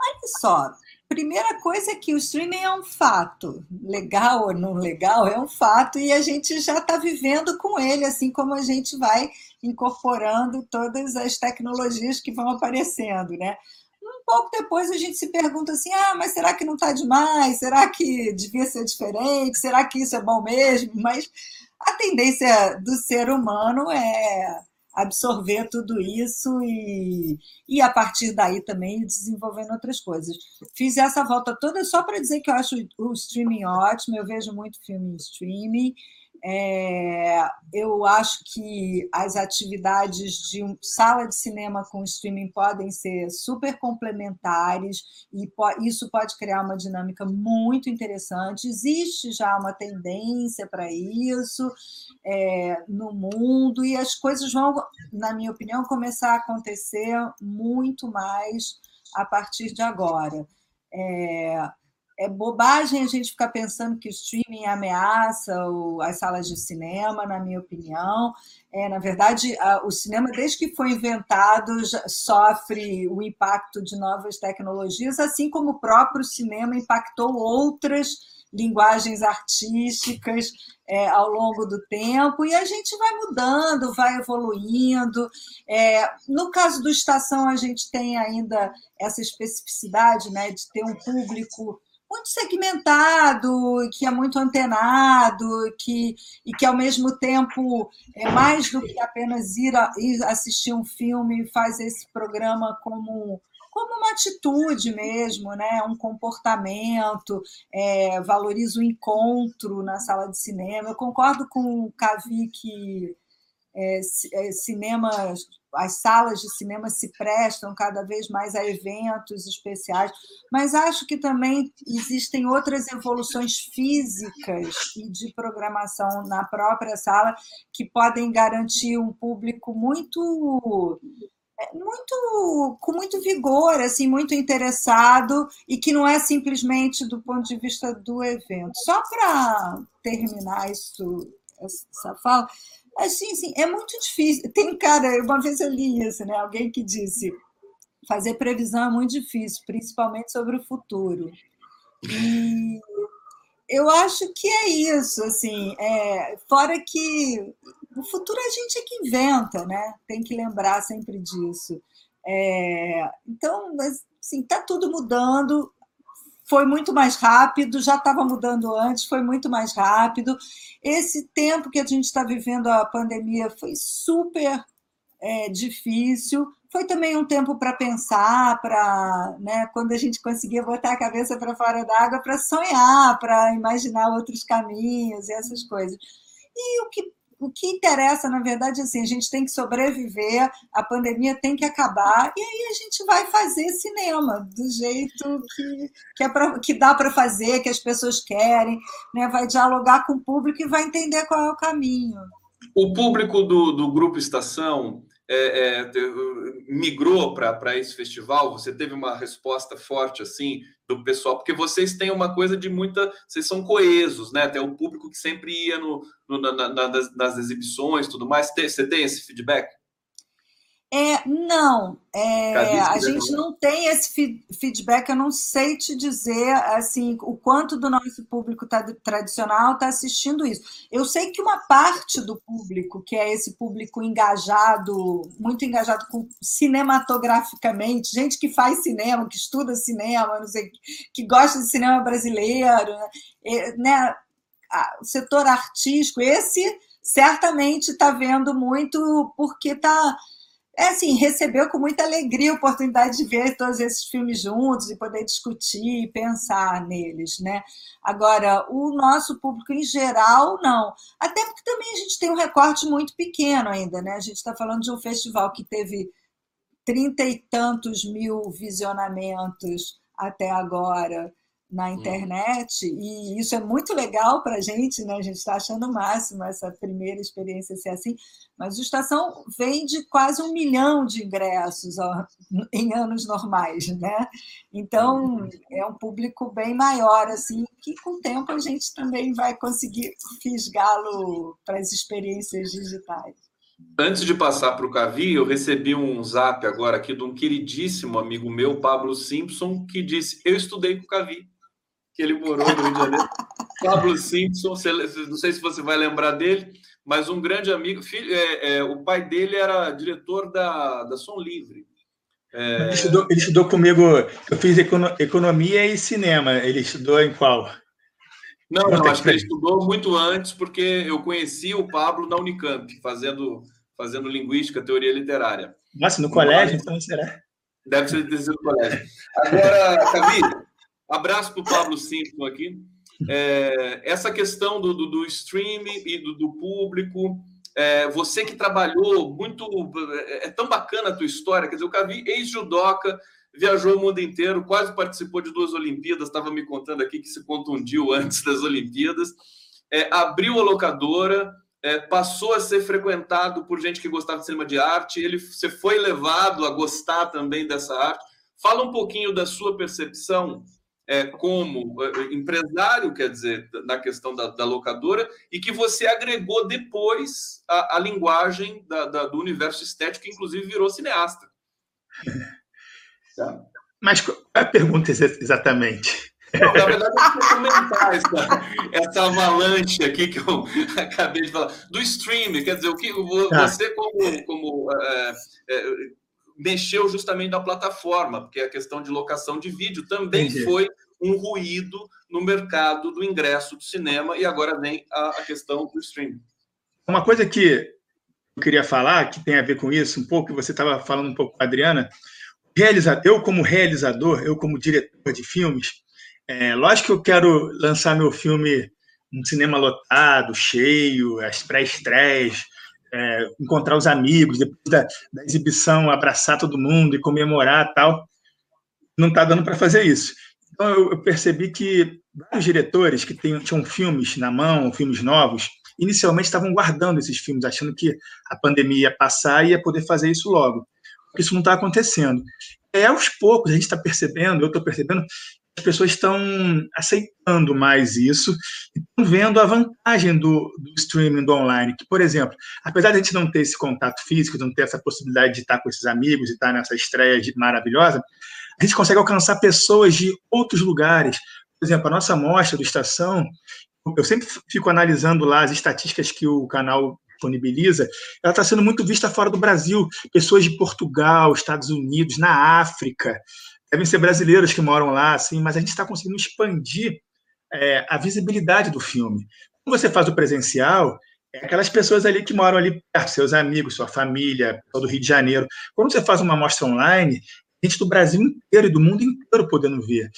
Olha só, primeira coisa é que o streaming é um fato, legal ou não legal, é um fato e a gente já está vivendo com ele, assim como a gente vai incorporando todas as tecnologias que vão aparecendo, né? Um pouco depois a gente se pergunta assim: ah, mas será que não está demais? Será que devia ser diferente? Será que isso é bom mesmo? Mas a tendência do ser humano é absorver tudo isso e, e a partir daí também desenvolvendo outras coisas. Fiz essa volta toda só para dizer que eu acho o streaming ótimo, eu vejo muito filme em streaming. É, eu acho que as atividades de um, sala de cinema com streaming podem ser super complementares e po, isso pode criar uma dinâmica muito interessante. Existe já uma tendência para isso é, no mundo e as coisas vão, na minha opinião, começar a acontecer muito mais a partir de agora. É, é bobagem a gente ficar pensando que o streaming ameaça as salas de cinema, na minha opinião. É, na verdade, o cinema, desde que foi inventado, sofre o impacto de novas tecnologias, assim como o próprio cinema impactou outras linguagens artísticas é, ao longo do tempo, e a gente vai mudando, vai evoluindo. É, no caso do Estação, a gente tem ainda essa especificidade né, de ter um público muito segmentado, que é muito antenado, que, e que ao mesmo tempo é mais do que apenas ir, a, ir assistir um filme, faz esse programa como como uma atitude mesmo, né? um comportamento, é, valoriza o encontro na sala de cinema. Eu concordo com o Cavi que é, é, cinema, as salas de cinema se prestam cada vez mais a eventos especiais, mas acho que também existem outras evoluções físicas e de programação na própria sala que podem garantir um público muito é, muito com muito vigor, assim, muito interessado e que não é simplesmente do ponto de vista do evento. Só para terminar isso, essa fala, Assim, sim, é muito difícil. Tem cara, uma vez eu li isso, né? Alguém que disse fazer previsão é muito difícil, principalmente sobre o futuro. E eu acho que é isso, assim, é, fora que o futuro a gente é que inventa, né? Tem que lembrar sempre disso. É, então, assim, tá tudo mudando, foi muito mais rápido, já estava mudando antes, foi muito mais rápido. Esse tempo que a gente está vivendo a pandemia foi super é, difícil. Foi também um tempo para pensar, para né, quando a gente conseguia botar a cabeça para fora d'água, para sonhar, para imaginar outros caminhos e essas coisas. E o que o que interessa, na verdade, assim, a gente tem que sobreviver, a pandemia tem que acabar, e aí a gente vai fazer cinema do jeito que, que, é pra, que dá para fazer, que as pessoas querem, né? vai dialogar com o público e vai entender qual é o caminho. O público do, do Grupo Estação é, é, migrou para esse festival? Você teve uma resposta forte assim do pessoal? Porque vocês têm uma coisa de muita. Vocês são coesos, né? Até o público que sempre ia no, no na, na, nas, nas exibições tudo mais. Você tem esse feedback? É, não, é, a gente não tem esse feedback, eu não sei te dizer assim o quanto do nosso público tá, tradicional está assistindo isso. Eu sei que uma parte do público, que é esse público engajado, muito engajado com, cinematograficamente, gente que faz cinema, que estuda cinema, não sei, que gosta de cinema brasileiro, né? né o setor artístico, esse certamente está vendo muito porque está é assim, recebeu com muita alegria a oportunidade de ver todos esses filmes juntos e poder discutir e pensar neles, né? Agora, o nosso público em geral, não. Até porque também a gente tem um recorte muito pequeno ainda, né? A gente está falando de um festival que teve trinta e tantos mil visionamentos até agora na uhum. internet, e isso é muito legal para a gente, né? a gente está achando o máximo essa primeira experiência ser assim, mas o Estação vende quase um milhão de ingressos ó, *laughs* em anos normais, né? Então uhum. é um público bem maior, assim, que com o tempo a gente também vai conseguir fisgá-lo para as experiências digitais. Antes de passar para o Cavi, eu recebi um zap agora aqui de um queridíssimo amigo meu, Pablo Simpson, que disse: Eu estudei com o Cavi, que ele morou no Rio de Janeiro. *laughs* Pablo Simpson, não sei se você vai lembrar dele, mas um grande amigo. Filho, é, é, o pai dele era diretor da, da Som Livre. É... Ele, estudou, ele, estudou, comigo, eu fiz economia e cinema. Ele estudou em qual? Não, não, acho que ele estudou muito antes, porque eu conheci o Pablo na Unicamp, fazendo, fazendo linguística, teoria literária. Nossa, no colégio, então será? Deve ser no colégio. Agora, Cavi, abraço para o Pablo Simpson aqui. É, essa questão do, do, do streaming e do, do público, é, você que trabalhou muito. É, é tão bacana a tua história, quer dizer, o Cavi, ex-judoca, viajou o mundo inteiro, quase participou de duas Olimpíadas, estava me contando aqui que se contundiu antes das Olimpíadas, é, abriu a locadora, é, passou a ser frequentado por gente que gostava de cinema de arte, ele você foi levado a gostar também dessa arte. Fala um pouquinho da sua percepção é, como é, empresário, quer dizer, na questão da, da, locadora, e que você agregou depois a, a linguagem da, da, do universo estético, que inclusive virou cineasta. *laughs* Tá. Mas qual é a pergunta exatamente? Não, na verdade, eu vou comentar essa, essa avalanche aqui que eu *laughs* acabei de falar, do streaming, quer dizer, o que tá. você, como, como é, é, mexeu justamente na plataforma, porque a questão de locação de vídeo também Entendi. foi um ruído no mercado do ingresso do cinema, e agora vem a, a questão do streaming. Uma coisa que eu queria falar, que tem a ver com isso, um pouco, que você estava falando um pouco com a Adriana, realizador, eu como realizador, eu como diretor de filmes, é, lógico que eu quero lançar meu filme no cinema lotado, cheio, as pré-estreias, é, encontrar os amigos, depois da, da, exibição, abraçar todo mundo e comemorar tal. Não está dando para fazer isso. Então eu, eu, percebi que vários diretores que tinham, tinham filmes na mão, filmes novos, inicialmente estavam guardando esses filmes, achando que a pandemia ia passar e ia poder fazer isso logo isso não está acontecendo. É aos poucos, a gente está percebendo, eu estou percebendo, as pessoas estão aceitando mais isso e estão vendo a vantagem do, do, streaming, do online. Que, por exemplo, apesar de a gente não ter esse contato físico, não ter essa possibilidade de estar com esses amigos, de estar nessa estreia maravilhosa, a gente consegue alcançar pessoas de outros lugares. Por exemplo, a nossa mostra do Estação, eu sempre fico analisando lá as estatísticas que o canal disponibiliza, ela está sendo muito vista fora do Brasil. Pessoas de Portugal, Estados Unidos, na África, devem ser brasileiros que moram lá, assim, mas a gente está conseguindo expandir é, a visibilidade do filme. Quando você faz o presencial, é aquelas pessoas ali que moram ali perto, seus amigos, sua família, todo o Rio de Janeiro. Quando você faz uma mostra online, gente do Brasil inteiro e do mundo inteiro podendo ver.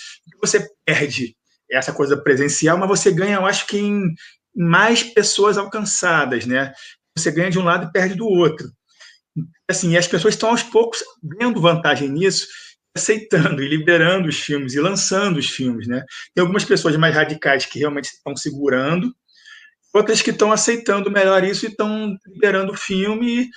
Você perde essa coisa presencial, mas você ganha, eu acho que em, mais pessoas alcançadas, né? Você ganha de um lado e perde do outro. Assim, e as pessoas estão aos poucos vendo vantagem nisso, aceitando e liberando os filmes e lançando os filmes, né? Tem algumas pessoas mais radicais que realmente estão segurando, outras que estão aceitando melhor isso e estão liberando o filme.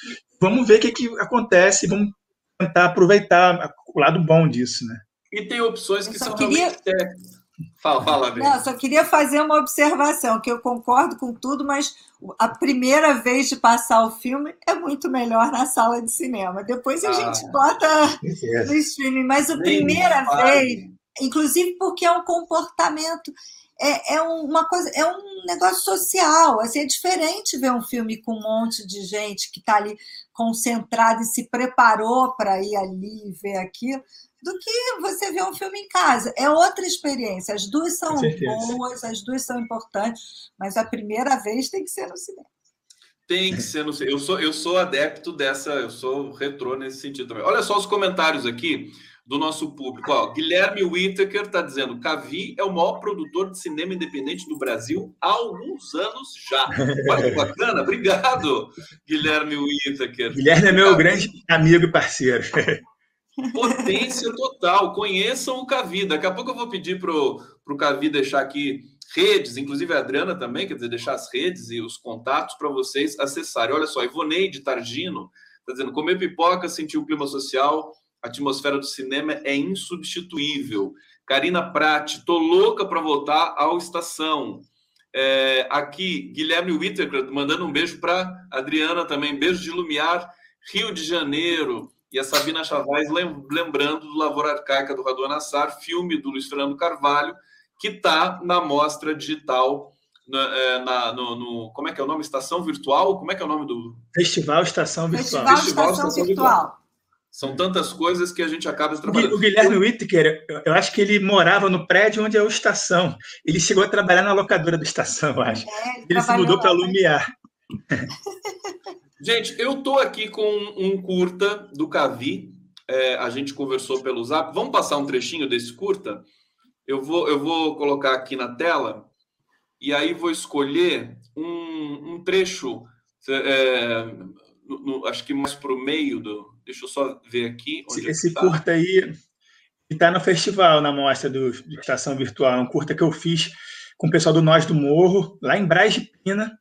Vamos ver o que, que acontece, vamos tentar aproveitar o lado bom disso, né? E tem opções que são queria... realmente Fala, fala, Não, só queria fazer uma observação, que eu concordo com tudo, mas a primeira vez de passar o filme é muito melhor na sala de cinema. Depois a ah, gente bota é. no streaming, mas a primeira vez, inclusive porque é um comportamento, é, é uma coisa, é um negócio social. Assim, é diferente ver um filme com um monte de gente que está ali concentrada e se preparou para ir ali ver aquilo do que você ver um filme em casa. É outra experiência. As duas são boas, as duas são importantes, mas a primeira vez tem que ser no cinema. Tem que ser no cinema. Eu sou, eu sou adepto dessa, eu sou retrô nesse sentido também. Olha só os comentários aqui do nosso público. Ó, Guilherme Whittaker está dizendo: Cavi é o maior produtor de cinema independente do Brasil há alguns anos já. Olha que bacana, obrigado, Guilherme Whittaker. Guilherme é meu grande amigo e parceiro. *laughs* Potência total. Conheçam o Cavi. Daqui a pouco eu vou pedir para o Cavi deixar aqui redes, inclusive a Adriana também, quer dizer, deixar as redes e os contatos para vocês acessarem. Olha só, Ivoneide Targino está dizendo: comer pipoca, sentir o clima social, a atmosfera do cinema é insubstituível. Karina Prati, tô louca para voltar ao Estação. É, aqui, Guilherme Whittaker mandando um beijo para Adriana também, beijo de Lumiar, Rio de Janeiro. E a Sabina Chavaz lembrando do Lavoura Arcaica do Radon Nassar, filme do Luiz Fernando Carvalho, que está na mostra digital, na, é, na no, no, Como é que é o nome? Estação Virtual? Como é que é o nome do. Festival Estação Virtual. Festival, Festival Estação, Estação Virtual. Virtual. São tantas coisas que a gente acaba trabalhando. O Guilherme Whittaker, eu acho que ele morava no prédio onde é o Estação. Ele chegou a trabalhar na locadora do Estação, eu acho. É, ele, ele se mudou para Lumiar. *laughs* Gente, eu estou aqui com um curta do Cavi. É, a gente conversou pelo Zap. Vamos passar um trechinho desse curta? Eu vou, eu vou colocar aqui na tela e aí vou escolher um, um trecho, é, no, no, acho que mais para o meio do. Deixa eu só ver aqui. Esse tá. curta aí está no festival, na mostra do, do Estação Virtual. É um curta que eu fiz com o pessoal do Nós do Morro, lá em Braz de Pina,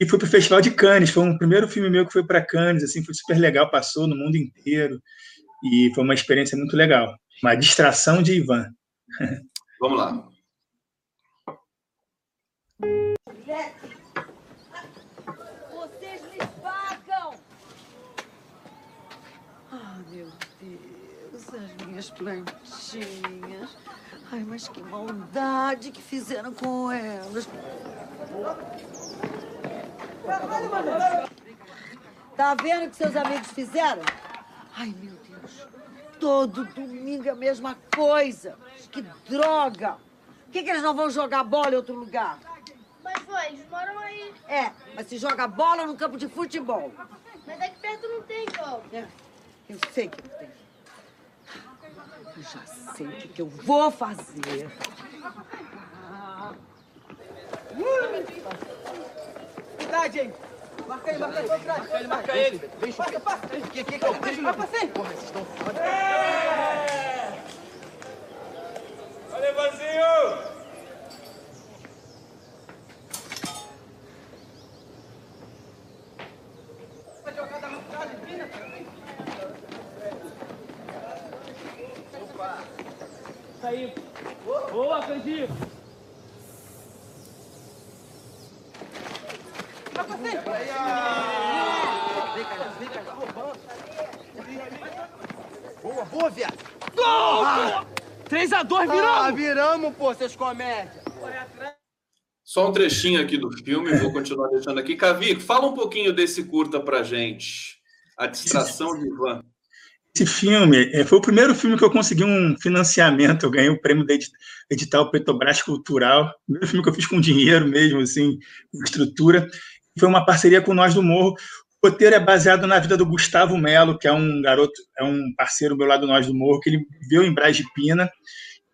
e fui para o Festival de Cannes. Foi um primeiro filme meu que foi para Cannes, assim, foi super legal, passou no mundo inteiro e foi uma experiência muito legal. Uma distração de Ivan. *laughs* Vamos lá. Vocês me pagam! Ah, meu Deus, as minhas plantinhas. Ai, mas que maldade que fizeram com elas. Tá vendo o que seus amigos fizeram? Ai, meu Deus. Todo domingo é a mesma coisa. Que droga. Por que, que eles não vão jogar bola em outro lugar? Mas, vó, eles moram aí. É, mas se joga bola no campo de futebol. Mas aqui perto não tem, vó. É, eu sei que não tem. Eu já sei o que, que eu vou fazer. Cuidado, hein? Marca ele, marca ele, marca ele, marca ele. Deixa, passa, passa. Aqui, aqui, aqui. Deixa, vai, passa aí. Porra, vocês estão foda. Olha, vazio! Tá aí. Boa, Cantinho. Boa, boa, viado. Gol! Ah, 3x2, viramos! Ah, viramos, pô, seus comédias. Só um trechinho aqui do filme, vou continuar deixando aqui. Cavi, fala um pouquinho desse curta pra gente. A distração de Ivan. Esse filme é, foi o primeiro filme que eu consegui um financiamento. Eu ganhei o prêmio da edital Petrobras Cultural. O primeiro filme que eu fiz com dinheiro mesmo, assim, com estrutura. Foi uma parceria com Nós do Morro. O roteiro é baseado na vida do Gustavo Melo, que é um garoto, é um parceiro meu lá do Nós do Morro, que ele viveu em Brás de Pina.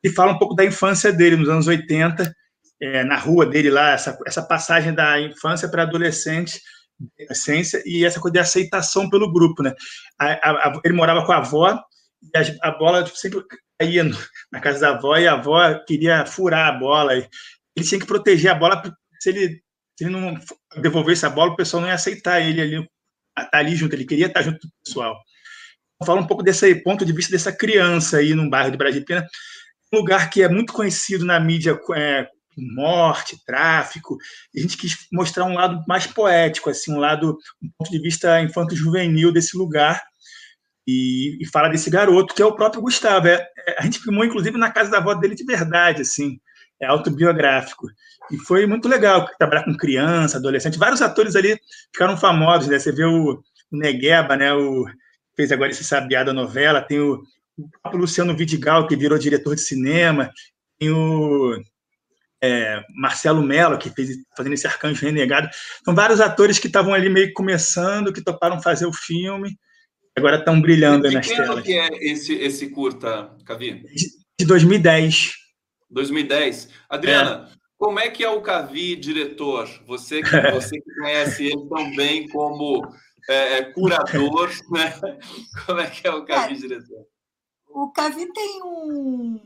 E fala um pouco da infância dele, nos anos 80, é, na rua dele lá, essa, essa passagem da infância para adolescente essência e essa coisa de aceitação pelo grupo, né? A, a, a, ele morava com a avó e a, bola sempre caía no, na casa da avó e a avó queria furar a bola. ele tinha que proteger a bola, se ele, se ele não devolvesse a bola, o pessoal não ia aceitar ele ali, tá ali junto, ele queria estar junto com o pessoal. Fala um pouco desse ponto de vista dessa criança aí no bairro de Brasília, um lugar que é muito conhecido na mídia é, morte, tráfico. A gente quis mostrar um lado mais poético, assim, um lado, um ponto de vista infanto-juvenil desse lugar. E, e, fala desse garoto, que é o próprio Gustavo. É, é, a gente filmou, inclusive, na casa da avó dele de verdade, assim. É autobiográfico. E foi muito legal trabalhar com criança, adolescente. Vários atores ali ficaram famosos, né? Você vê o, o Negueba, né? O, fez agora esse Sabiá da novela. Tem o, o Luciano Vidigal, que virou diretor de cinema. Tem o é, Marcelo Mello, que fez fazendo esse arcanjo renegado. São vários atores que estavam ali meio começando, que toparam fazer o filme, agora estão brilhando e nas que telas. que é esse, esse curta, Cavi? De 2010. 2010. Adriana, é. como é que é o Cavi diretor? Você que, *laughs* você que conhece ele tão bem como é, é curador, *laughs* né? Como é que é o Cavi é. diretor? o Cavi tem um,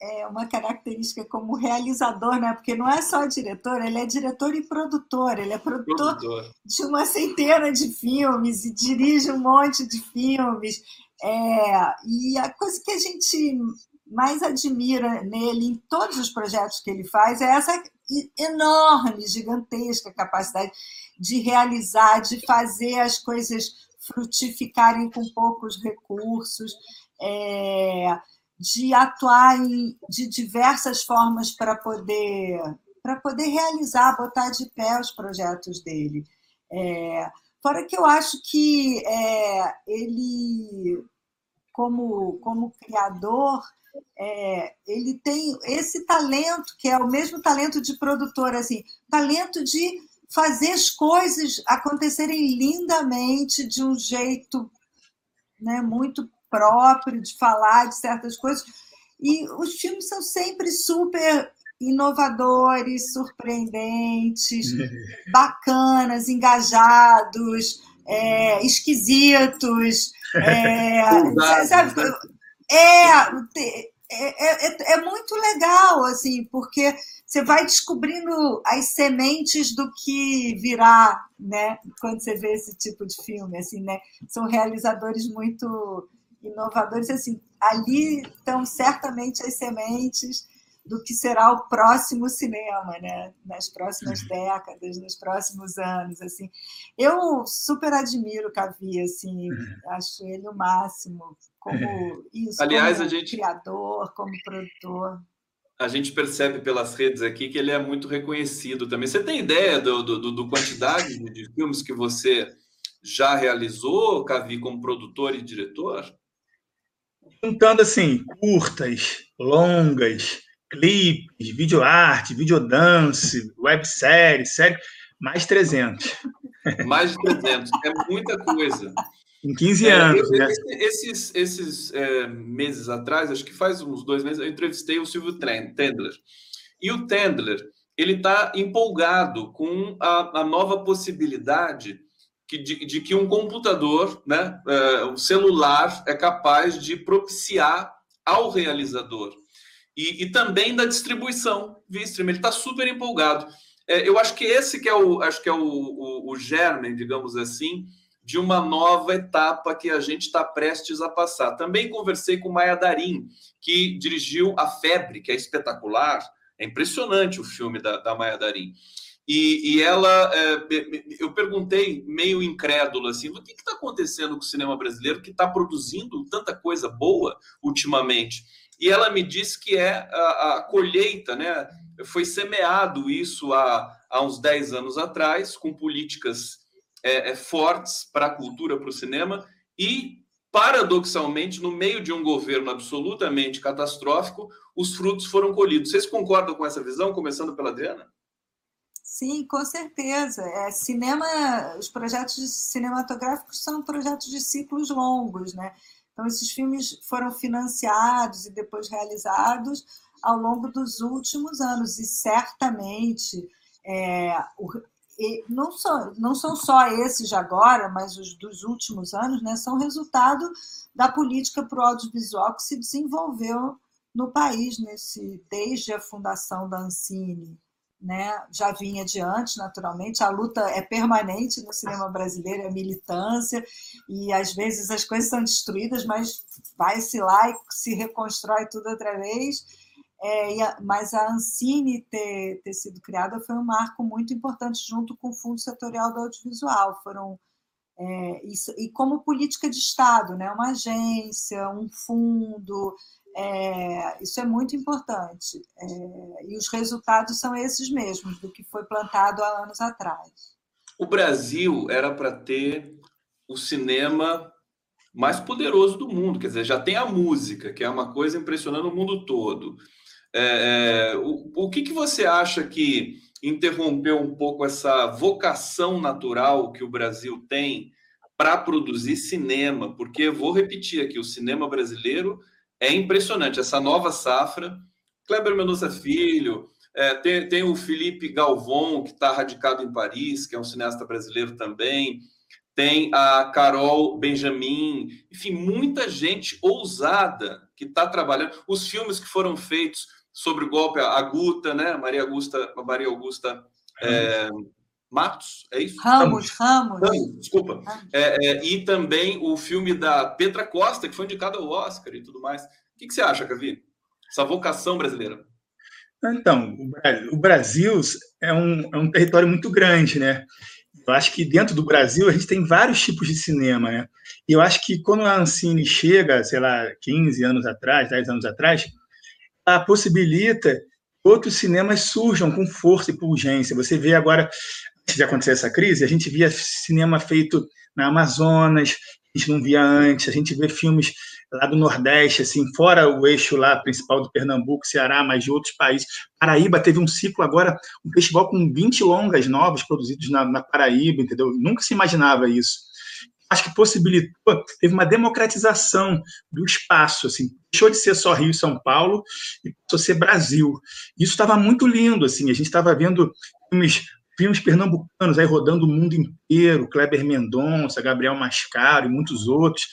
é, uma característica como realizador, né? Porque não é só diretor, ele é diretor e produtor. Ele é produtor, produtor. de uma centena de filmes e dirige um monte de filmes. É, e a coisa que a gente mais admira nele, em todos os projetos que ele faz, é essa enorme, gigantesca capacidade de realizar, de fazer as coisas frutificarem com poucos recursos, é, de atuar em, de diversas formas para poder para poder realizar, botar de pé os projetos dele. É, fora que eu acho que é, ele, como, como criador, é, ele tem esse talento, que é o mesmo talento de produtor, assim, talento de fazer as coisas acontecerem lindamente, de um jeito né, muito próprio, de falar de certas coisas. E os filmes são sempre super inovadores, surpreendentes, *laughs* bacanas, engajados, é, esquisitos. É, *laughs* sabe, é, é, é, é, muito legal, assim, porque você vai descobrindo as sementes do que virá, né? Quando você vê esse tipo de filme, assim, né? São realizadores muito inovadores, assim, ali estão certamente as sementes do que será o próximo cinema, né? Nas próximas uhum. décadas, nos próximos anos, assim. Eu super admiro o Cavi, assim, uhum. acho ele o máximo como é. isso, Aliás, como a gente criador, como produtor. A gente percebe pelas redes aqui que ele é muito reconhecido também. Você tem ideia do, do, do quantidade de filmes que você já realizou, Cavi, como produtor e diretor? Juntando assim, curtas, longas, clipes, videoarte, videodance, websérie, série, mais 300. Mais de 300, é muita coisa. Em 15 é, anos, eu, né? Esses, esses é, meses atrás, acho que faz uns dois meses, eu entrevistei o Silvio Tendler. E o Tendler, ele está empolgado com a, a nova possibilidade que, de, de, que um computador, né, é, um celular, é capaz de propiciar ao realizador. E, e também da distribuição via stream. Ele está super empolgado. É, eu acho que esse que é o, acho que é o, o, o germen, digamos assim, de uma nova etapa que a gente está prestes a passar. Também conversei com Maia Darim, que dirigiu A Febre, que é espetacular, é impressionante o filme da, da Maia Darim. E, e ela, é, eu perguntei meio incrédulo assim, o que está acontecendo com o cinema brasileiro que está produzindo tanta coisa boa ultimamente? E ela me disse que é a, a colheita, né? Foi semeado isso há, há uns 10 anos atrás, com políticas é, é, fortes para a cultura, para o cinema, e, paradoxalmente, no meio de um governo absolutamente catastrófico, os frutos foram colhidos. Vocês concordam com essa visão, começando pela Adriana? Sim, com certeza. É, cinema, os projetos cinematográficos são projetos de ciclos longos, né? Então, esses filmes foram financiados e depois realizados ao longo dos últimos anos, e certamente é, o, não, são, não são só esses de agora, mas os dos últimos anos, né, são resultado da política para o audiovisual que se desenvolveu no país nesse, desde a fundação da Ancine. Né? Já vinha adiante, naturalmente, a luta é permanente no cinema brasileiro, é militância, e às vezes as coisas são destruídas, mas vai-se lá e se reconstrói tudo outra vez é, a, mas a Ancine ter, ter sido criada foi um marco muito importante junto com o Fundo Setorial do Audiovisual. Foram é, isso, e como política de Estado, né? uma agência, um fundo, é, isso é muito importante. É, e os resultados são esses mesmos, do que foi plantado há anos atrás. O Brasil era para ter o cinema mais poderoso do mundo, quer dizer, já tem a música, que é uma coisa impressionando o mundo todo. É, é, o, o que, que você acha que interrompeu um pouco essa vocação natural que o Brasil tem para produzir cinema? Porque, vou repetir aqui, o cinema brasileiro é impressionante. Essa nova safra, Kleber Mendonça Filho, é, tem, tem o Felipe Galvão, que está radicado em Paris, que é um cineasta brasileiro também. tem a Carol Benjamin, enfim, muita gente ousada que está trabalhando. Os filmes que foram feitos sobre o golpe, a Guta, né? Maria Augusta, Maria Augusta é, Matos, é isso? Ramos, Ramos. Ramos desculpa. É, é, e também o filme da Petra Costa, que foi indicado ao Oscar e tudo mais. O que, que você acha, Cavi? Essa vocação brasileira? Então, o Brasil é um, é um território muito grande, né? Eu acho que dentro do Brasil a gente tem vários tipos de cinema, né? E eu acho que quando a Ancine chega, sei lá, 15 anos atrás, 10 anos atrás, ela possibilita que outros cinemas surjam com força e com urgência. Você vê agora, antes de acontecer essa crise, a gente via cinema feito na Amazonas, a gente não via antes, a gente vê filmes lá do Nordeste, assim, fora o eixo lá principal do Pernambuco, Ceará, mas de outros países. Paraíba teve um ciclo agora, um festival com 20 longas novas produzidos na, na Paraíba, entendeu? Nunca se imaginava isso. Acho que possibilitou, teve uma democratização do espaço, assim, deixou de ser só Rio e São Paulo e passou a ser Brasil. Isso estava muito lindo, assim, a gente estava vendo filmes filmes pernambucanos aí rodando o mundo inteiro, Kleber Mendonça, Gabriel Mascaro e muitos outros.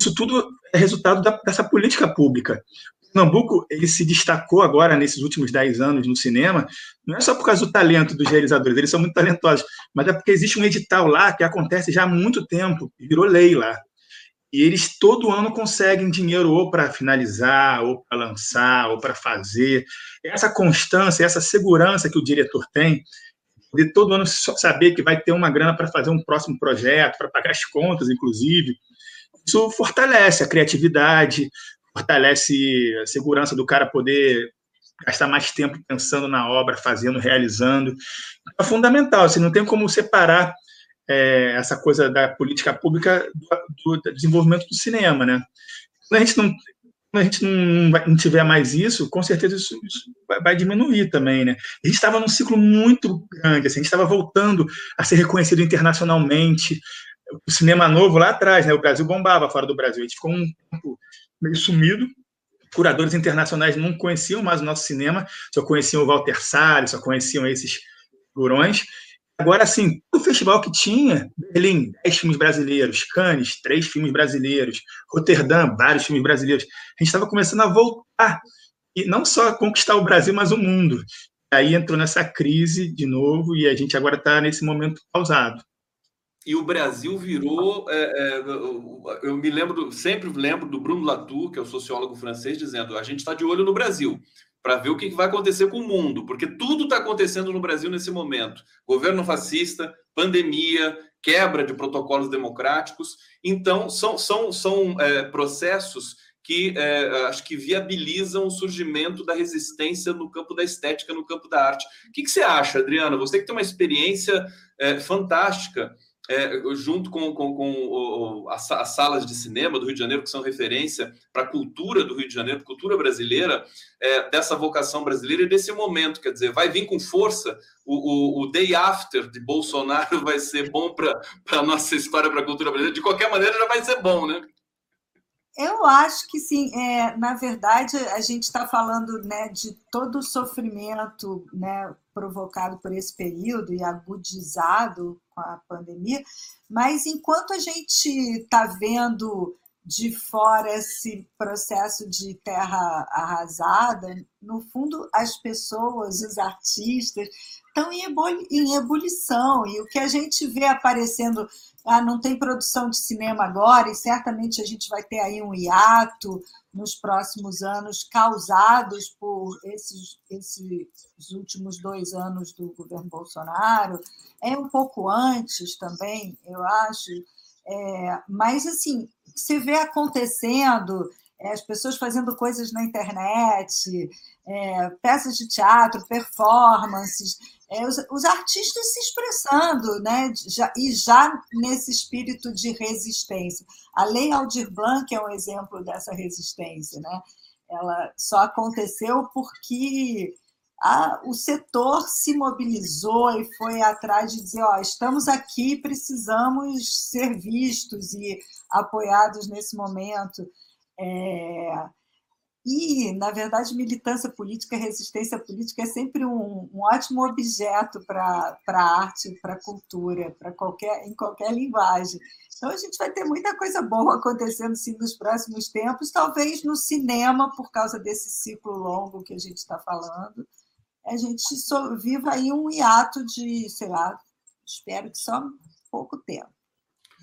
Isso tudo é resultado da, dessa política pública. O Pernambuco ele se destacou agora, nesses últimos dez anos, no cinema, não é só por causa do talento dos realizadores, eles são muito talentosos, mas é porque existe um edital lá que acontece já há muito tempo, virou lei lá. E eles todo ano conseguem dinheiro ou para finalizar, ou para lançar, ou para fazer. Essa constância, essa segurança que o diretor tem, de todo ano saber que vai ter uma grana para fazer um próximo projeto, para pagar as contas, inclusive, isso fortalece a criatividade, fortalece a segurança do cara poder gastar mais tempo pensando na obra, fazendo, realizando. É fundamental, assim, não tem como separar é, essa coisa da política pública do, do, desenvolvimento do cinema, né? A gente não, a gente não, não tiver mais isso, com certeza isso, isso vai, vai, diminuir também, né? A gente estava num ciclo muito grande, assim, a gente estava voltando a ser reconhecido internacionalmente, o cinema novo lá atrás, né? O Brasil bombava fora do Brasil. A gente ficou um tempo meio sumido. Curadores internacionais não conheciam mais o nosso cinema, só conheciam o Walter Salles, só conheciam esses figurões. Agora, assim, o festival que tinha, Berlim, 10 filmes brasileiros, Cannes, três filmes brasileiros, Roterdã, vários filmes brasileiros. A gente estava começando a voltar, e não só conquistar o Brasil, mas o mundo. Aí entrou nessa crise de novo e a gente agora está nesse momento pausado e o Brasil virou. É, é, eu me lembro, sempre lembro do Bruno Latour, que é o sociólogo francês, dizendo: a gente está de olho no Brasil para ver o que vai acontecer com o mundo, porque tudo está acontecendo no Brasil nesse momento: governo fascista, pandemia, quebra de protocolos democráticos. Então, são, são, são é, processos que é, acho que viabilizam o surgimento da resistência no campo da estética, no campo da arte. O que, que você acha, Adriana? Você que tem uma experiência é, fantástica é, junto com, com, com o, as, as, salas de cinema do Rio de Janeiro, que são referência para a cultura do Rio de Janeiro, cultura brasileira, é, dessa vocação brasileira e desse momento. Quer dizer, vai vir com força. O, o, o day after de Bolsonaro vai ser bom para a nossa história, para a cultura brasileira. De qualquer maneira, já vai ser bom, né? Eu acho que sim. É, na verdade, a gente está falando né, de todo o sofrimento né, provocado por esse período e agudizado com a pandemia, mas enquanto a gente está vendo de fora esse processo de terra arrasada, no fundo, as pessoas, os artistas, estão em ebulição. E o que a gente vê aparecendo ah, não tem produção de cinema agora, e certamente a gente vai ter aí um hiato nos próximos anos, causados por esses, esses últimos dois anos do governo Bolsonaro. É um pouco antes também, eu acho. É, mas, assim, você vê acontecendo, é, as pessoas fazendo coisas na internet, é, peças de teatro, performances é, os, os, artistas se expressando, né? Já, e já nesse espírito de resistência. A Lei Aldir Blanc é um exemplo dessa resistência, né? Ela só aconteceu porque a, o setor se mobilizou e foi atrás de dizer: ó, estamos aqui, precisamos ser vistos e apoiados nesse momento. É, E, na verdade, militância política, resistência política é sempre um, um ótimo objeto para a arte, para a cultura, para qualquer, em qualquer linguagem. Então, a gente vai ter muita coisa boa acontecendo sim, nos próximos tempos, talvez no cinema, por causa desse ciclo longo que a gente está falando. A gente só, viva aí um hiato de, sei lá, espero que só pouco tempo.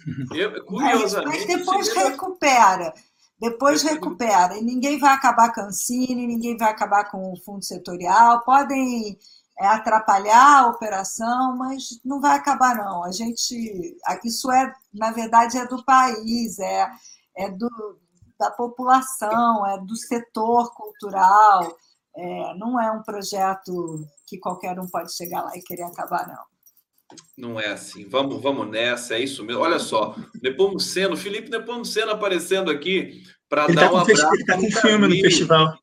*laughs* Eu, curiosamente, mas, mas depois recupera. Depois recupera. E ninguém vai acabar com a Ancine, ninguém vai acabar com o fundo setorial. Podem é, atrapalhar a operação, mas não vai acabar, não. A gente. Isso é, na verdade, é do país, é, é do, da população, é do setor cultural. É, não é um projeto que qualquer um pode chegar lá e querer acabar, não. Não é assim. Vamos, vamos nessa, é isso mesmo. Olha só, Nepomuceno, Felipe Nepomuceno aparecendo aqui para dar tá um abraço. Ele está com filme no festival.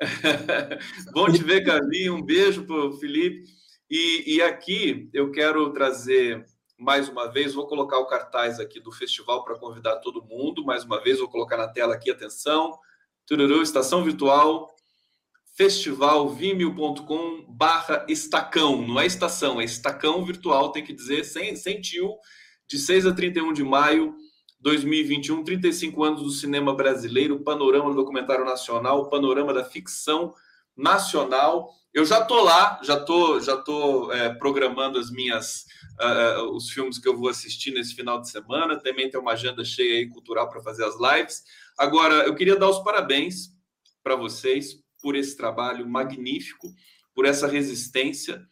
*laughs* Bom te ver, Gabi. Um beijo para o Felipe. E, e aqui eu quero trazer mais uma vez, vou colocar o cartaz aqui do festival para convidar todo mundo. Mais uma vez, vou colocar na tela aqui, atenção. Tururu, estação virtual festivalvimeo.com barra estacão, não é estação, é estacão virtual, tem que dizer, sem, sem tio, de 6 a 31 de maio 2021, 35 anos do cinema brasileiro, panorama do documentário nacional, panorama da ficção nacional. Eu já tô lá, já tô, já tô é, programando as minhas uh, os filmes que eu vou assistir nesse final de semana. Também tem uma agenda cheia aí cultural para fazer as lives. Agora, eu queria dar os parabéns para vocês por esse trabalho magnífico, por essa resistência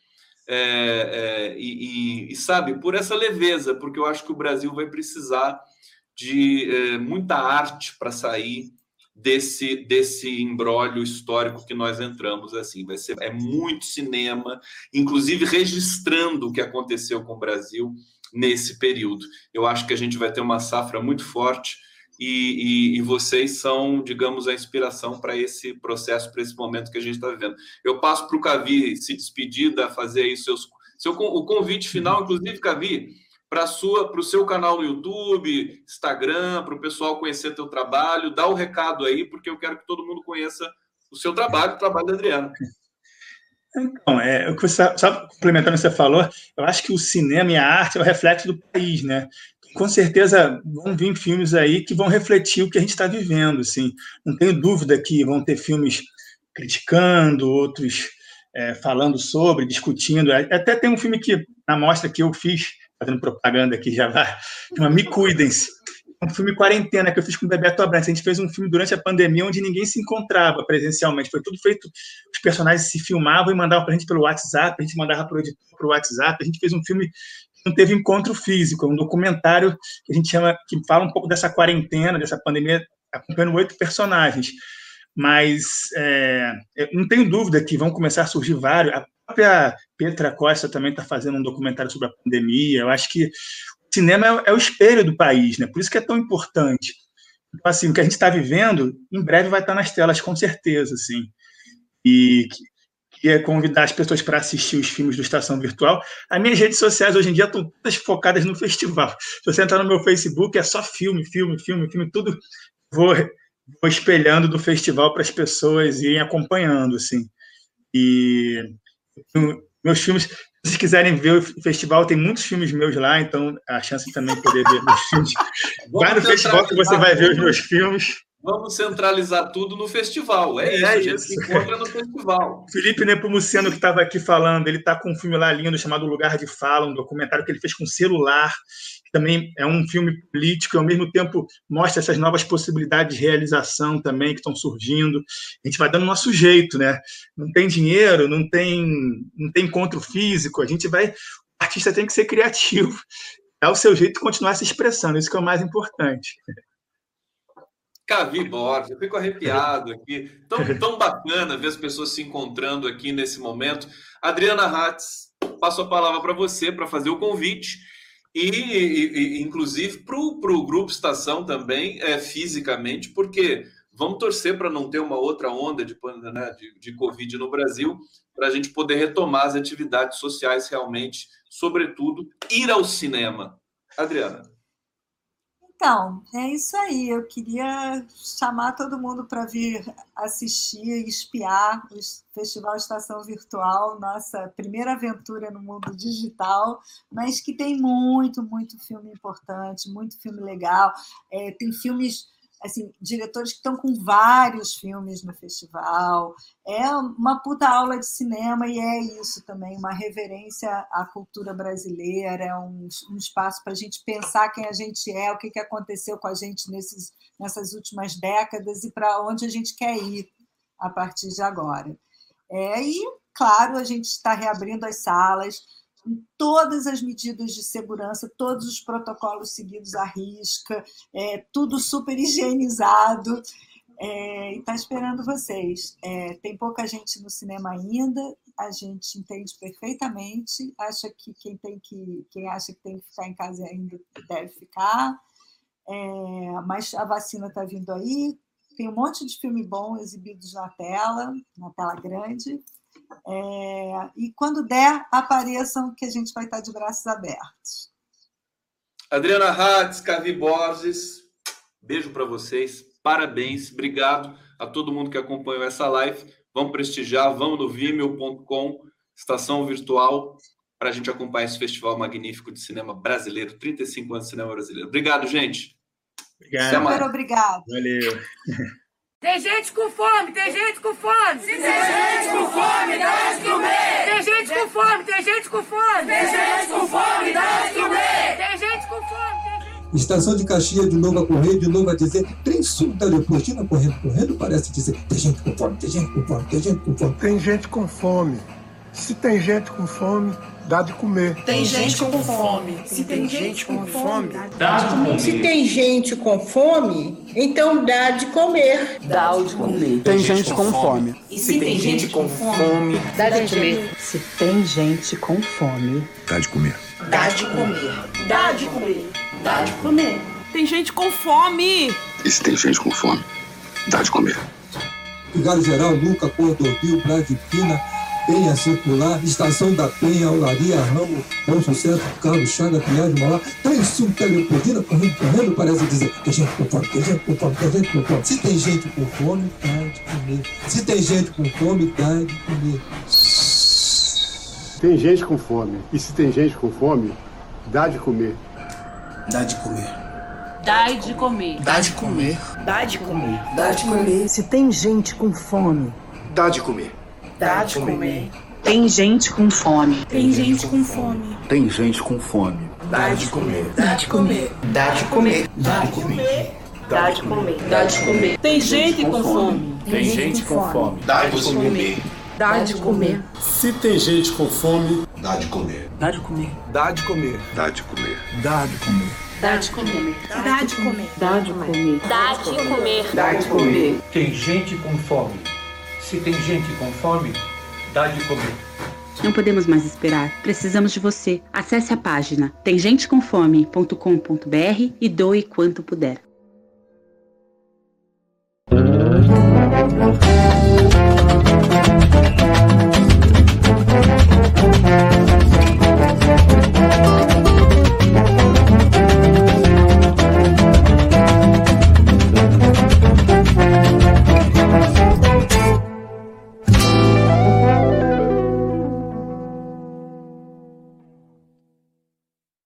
é, é, e, e, e, sabe, por essa leveza, porque eu acho que o Brasil vai precisar de é, muita arte para sair desse desse embrólio histórico que nós entramos assim. Vai ser é muito cinema inclusive registrando o que aconteceu com o Brasil nesse período. Eu acho que a gente vai ter uma safra muito forte e, e, e, vocês são, digamos, a inspiração para esse processo, para esse momento que a gente está vivendo. Eu passo para o Cavi se despedir, da fazer aí seus, seu, o convite final, inclusive, Cavi, para o seu canal no YouTube, Instagram, para o pessoal conhecer teu trabalho, dá o um recado aí, porque eu quero que todo mundo conheça o seu trabalho, o trabalho da Adriana. Então, é, que você, só complementando o que você falou, eu acho que o cinema e a arte é o reflexo do país, né? Com certeza vão vir filmes aí que vão refletir o que a gente está vivendo, assim. Não tenho dúvida que vão ter filmes criticando, outros é, falando sobre, discutindo. Até tem um filme que, na mostra que eu fiz, fazendo propaganda aqui já vai, chama Me Cuidem-se. Um filme quarentena que eu fiz com o Bebeto Abrantes. A gente fez um filme durante a pandemia onde ninguém se encontrava presencialmente. Foi tudo feito, os personagens se filmavam e mandavam para a gente pelo WhatsApp, a gente mandava para o editor para o WhatsApp. A gente fez um filme não teve encontro físico, é um documentário que a gente chama, que fala um pouco dessa quarentena, dessa pandemia, acompanhando oito personagens. Mas é, não tenho dúvida que vão começar a surgir vários. A própria Petra Costa também está fazendo um documentário sobre a pandemia. Eu acho que o cinema é, o espelho do país, né? Por isso que é tão importante. Então, assim, o que a gente está vivendo, em breve vai estar nas telas, com certeza, assim. E queria convidar as pessoas para assistir os filmes do Estação Virtual. As minhas redes sociais hoje em dia estão todas focadas no festival. Se você entrar no meu Facebook, é só filme, filme, filme, filme, tudo. Vou, vou espelhando do festival para as pessoas irem acompanhando, assim. E meus filmes, se vocês quiserem ver o festival, tem muitos filmes meus lá, então a chance de também poder ver meus filmes. Vai no festival que você vai ver os meus filmes. Vamos centralizar tudo no festival. É, é isso, a gente isso. se encontra no festival. *laughs* Felipe Nepomuceno, que estava aqui falando, ele está com um filme lá lindo chamado Lugar de Fala, um documentário que ele fez com celular, que também é um filme político e, ao mesmo tempo, mostra essas novas possibilidades de realização também que estão surgindo. A gente vai dando nosso jeito, né? Não tem dinheiro, não tem, não tem encontro físico, a gente vai. O artista tem que ser criativo, dar o seu jeito e continuar se expressando, isso que é o mais importante. Cavi Borges, eu fico arrepiado aqui. Tão, *laughs* tão bacana ver as pessoas se encontrando aqui nesse momento. Adriana Hatz, passo a palavra para você para fazer o convite e, e inclusive, para o Grupo Estação também, é, fisicamente, porque vamos torcer para não ter uma outra onda de, né, de, de Covid no Brasil, para a gente poder retomar as atividades sociais realmente, sobretudo ir ao cinema. Adriana. Então, é isso aí. Eu queria chamar todo mundo para vir assistir e espiar o Festival Estação Virtual, nossa primeira aventura no mundo digital, mas que tem muito, muito filme importante, muito filme legal. É, tem filmes assim, diretores que estão com vários filmes no festival. É uma puta aula de cinema e é isso também, uma reverência à cultura brasileira, é um, um espaço para a gente pensar quem a gente é, o que, que aconteceu com a gente nesses, nessas últimas décadas e para onde a gente quer ir a partir de agora. É, e, claro, a gente está reabrindo as salas, todas as medidas de segurança, todos os protocolos seguidos à risca, é, tudo super higienizado. É, e está esperando vocês. É, tem pouca gente no cinema ainda, a gente entende perfeitamente, acha que quem, tem que, quem acha que tem que ficar em casa ainda deve ficar, é, mas a vacina está vindo aí, tem um monte de filme bom exibidos na tela, na tela grande, é, e quando der, apareçam que a gente vai estar de braços abertos. Adriana Hatz, Cavi Borges, beijo para vocês, parabéns, obrigado a todo mundo que acompanhou essa live. Vamos prestigiar, vamos no vimeo.com, estação virtual, para a gente acompanhar esse festival magnífico de cinema brasileiro, 35 anos de cinema brasileiro. Obrigado, gente. Obrigado. Super obrigado. Valeu. Tem gente com fome, tem gente com fome. Se tem gente com fome, dá de comer. Tem gente com fome, tem gente com fome. Tem gente com fome, dá de comer. Tem gente com fome. Estação de Caxias, de novo a correr, de novo a dizer, tem suco da Leopoldina correndo, correndo, parece dizer, tem gente com fome, tem gente com fome, tem gente com fome. Tem gente com fome. Se tem gente com fome, dá de comer. Tem gente com fome. Se tem gente com fome, dá de comer. Se tem gente com fome, então dá de comer. Dá de comer. Tem gente com fome. E se tem gente com fome, dá de comer. Se tem gente com fome, dá de comer. Dá de comer. Dá de comer. Dá de comer. Tem gente com fome. E se tem gente com fome, dá de comer. Vigário Geral, Luca, Cordovil, Brade Pina, Penha Circular, Estação da Penha, Olaria, Ramo, Bom Sucesso, Carlos Chaga, Pinhais, Mauá, trem sul, Telepodina, correndo, correndo, parece dizer, tem gente com fome, tem gente com fome, tem gente com fome. Se tem gente com fome, dá de comer. Se tem gente com fome, dá de comer. Tem gente com fome. E se tem gente com fome, dá de comer. Dá de comer. Dá de comer. Dá de comer. Dá de comer. Dá de comer. Se tem gente com fome, dá de comer. Dá de comer. Tem gente com fome. Tem gente com fome. Tem gente com fome. Dá de comer. Dá de comer. Dá de comer. Dá de comer. Dá de comer. Dá de comer. Tem gente com fome. Tem gente com fome. Dá de comer. Dá de comer. Se tem gente com fome, Dá de comer. dá de comer. dá de comer. Dá de comer. Dá de comer. Dá de comer. Dá de comer. Dá de comer. Dá de comer. Dá de comer. Tem gente com fome. Se tem gente com fome, dá de comer. Não podemos mais esperar. Precisamos de você. Acesse a página temgentecomfome.com.br e doe quanto puder. Música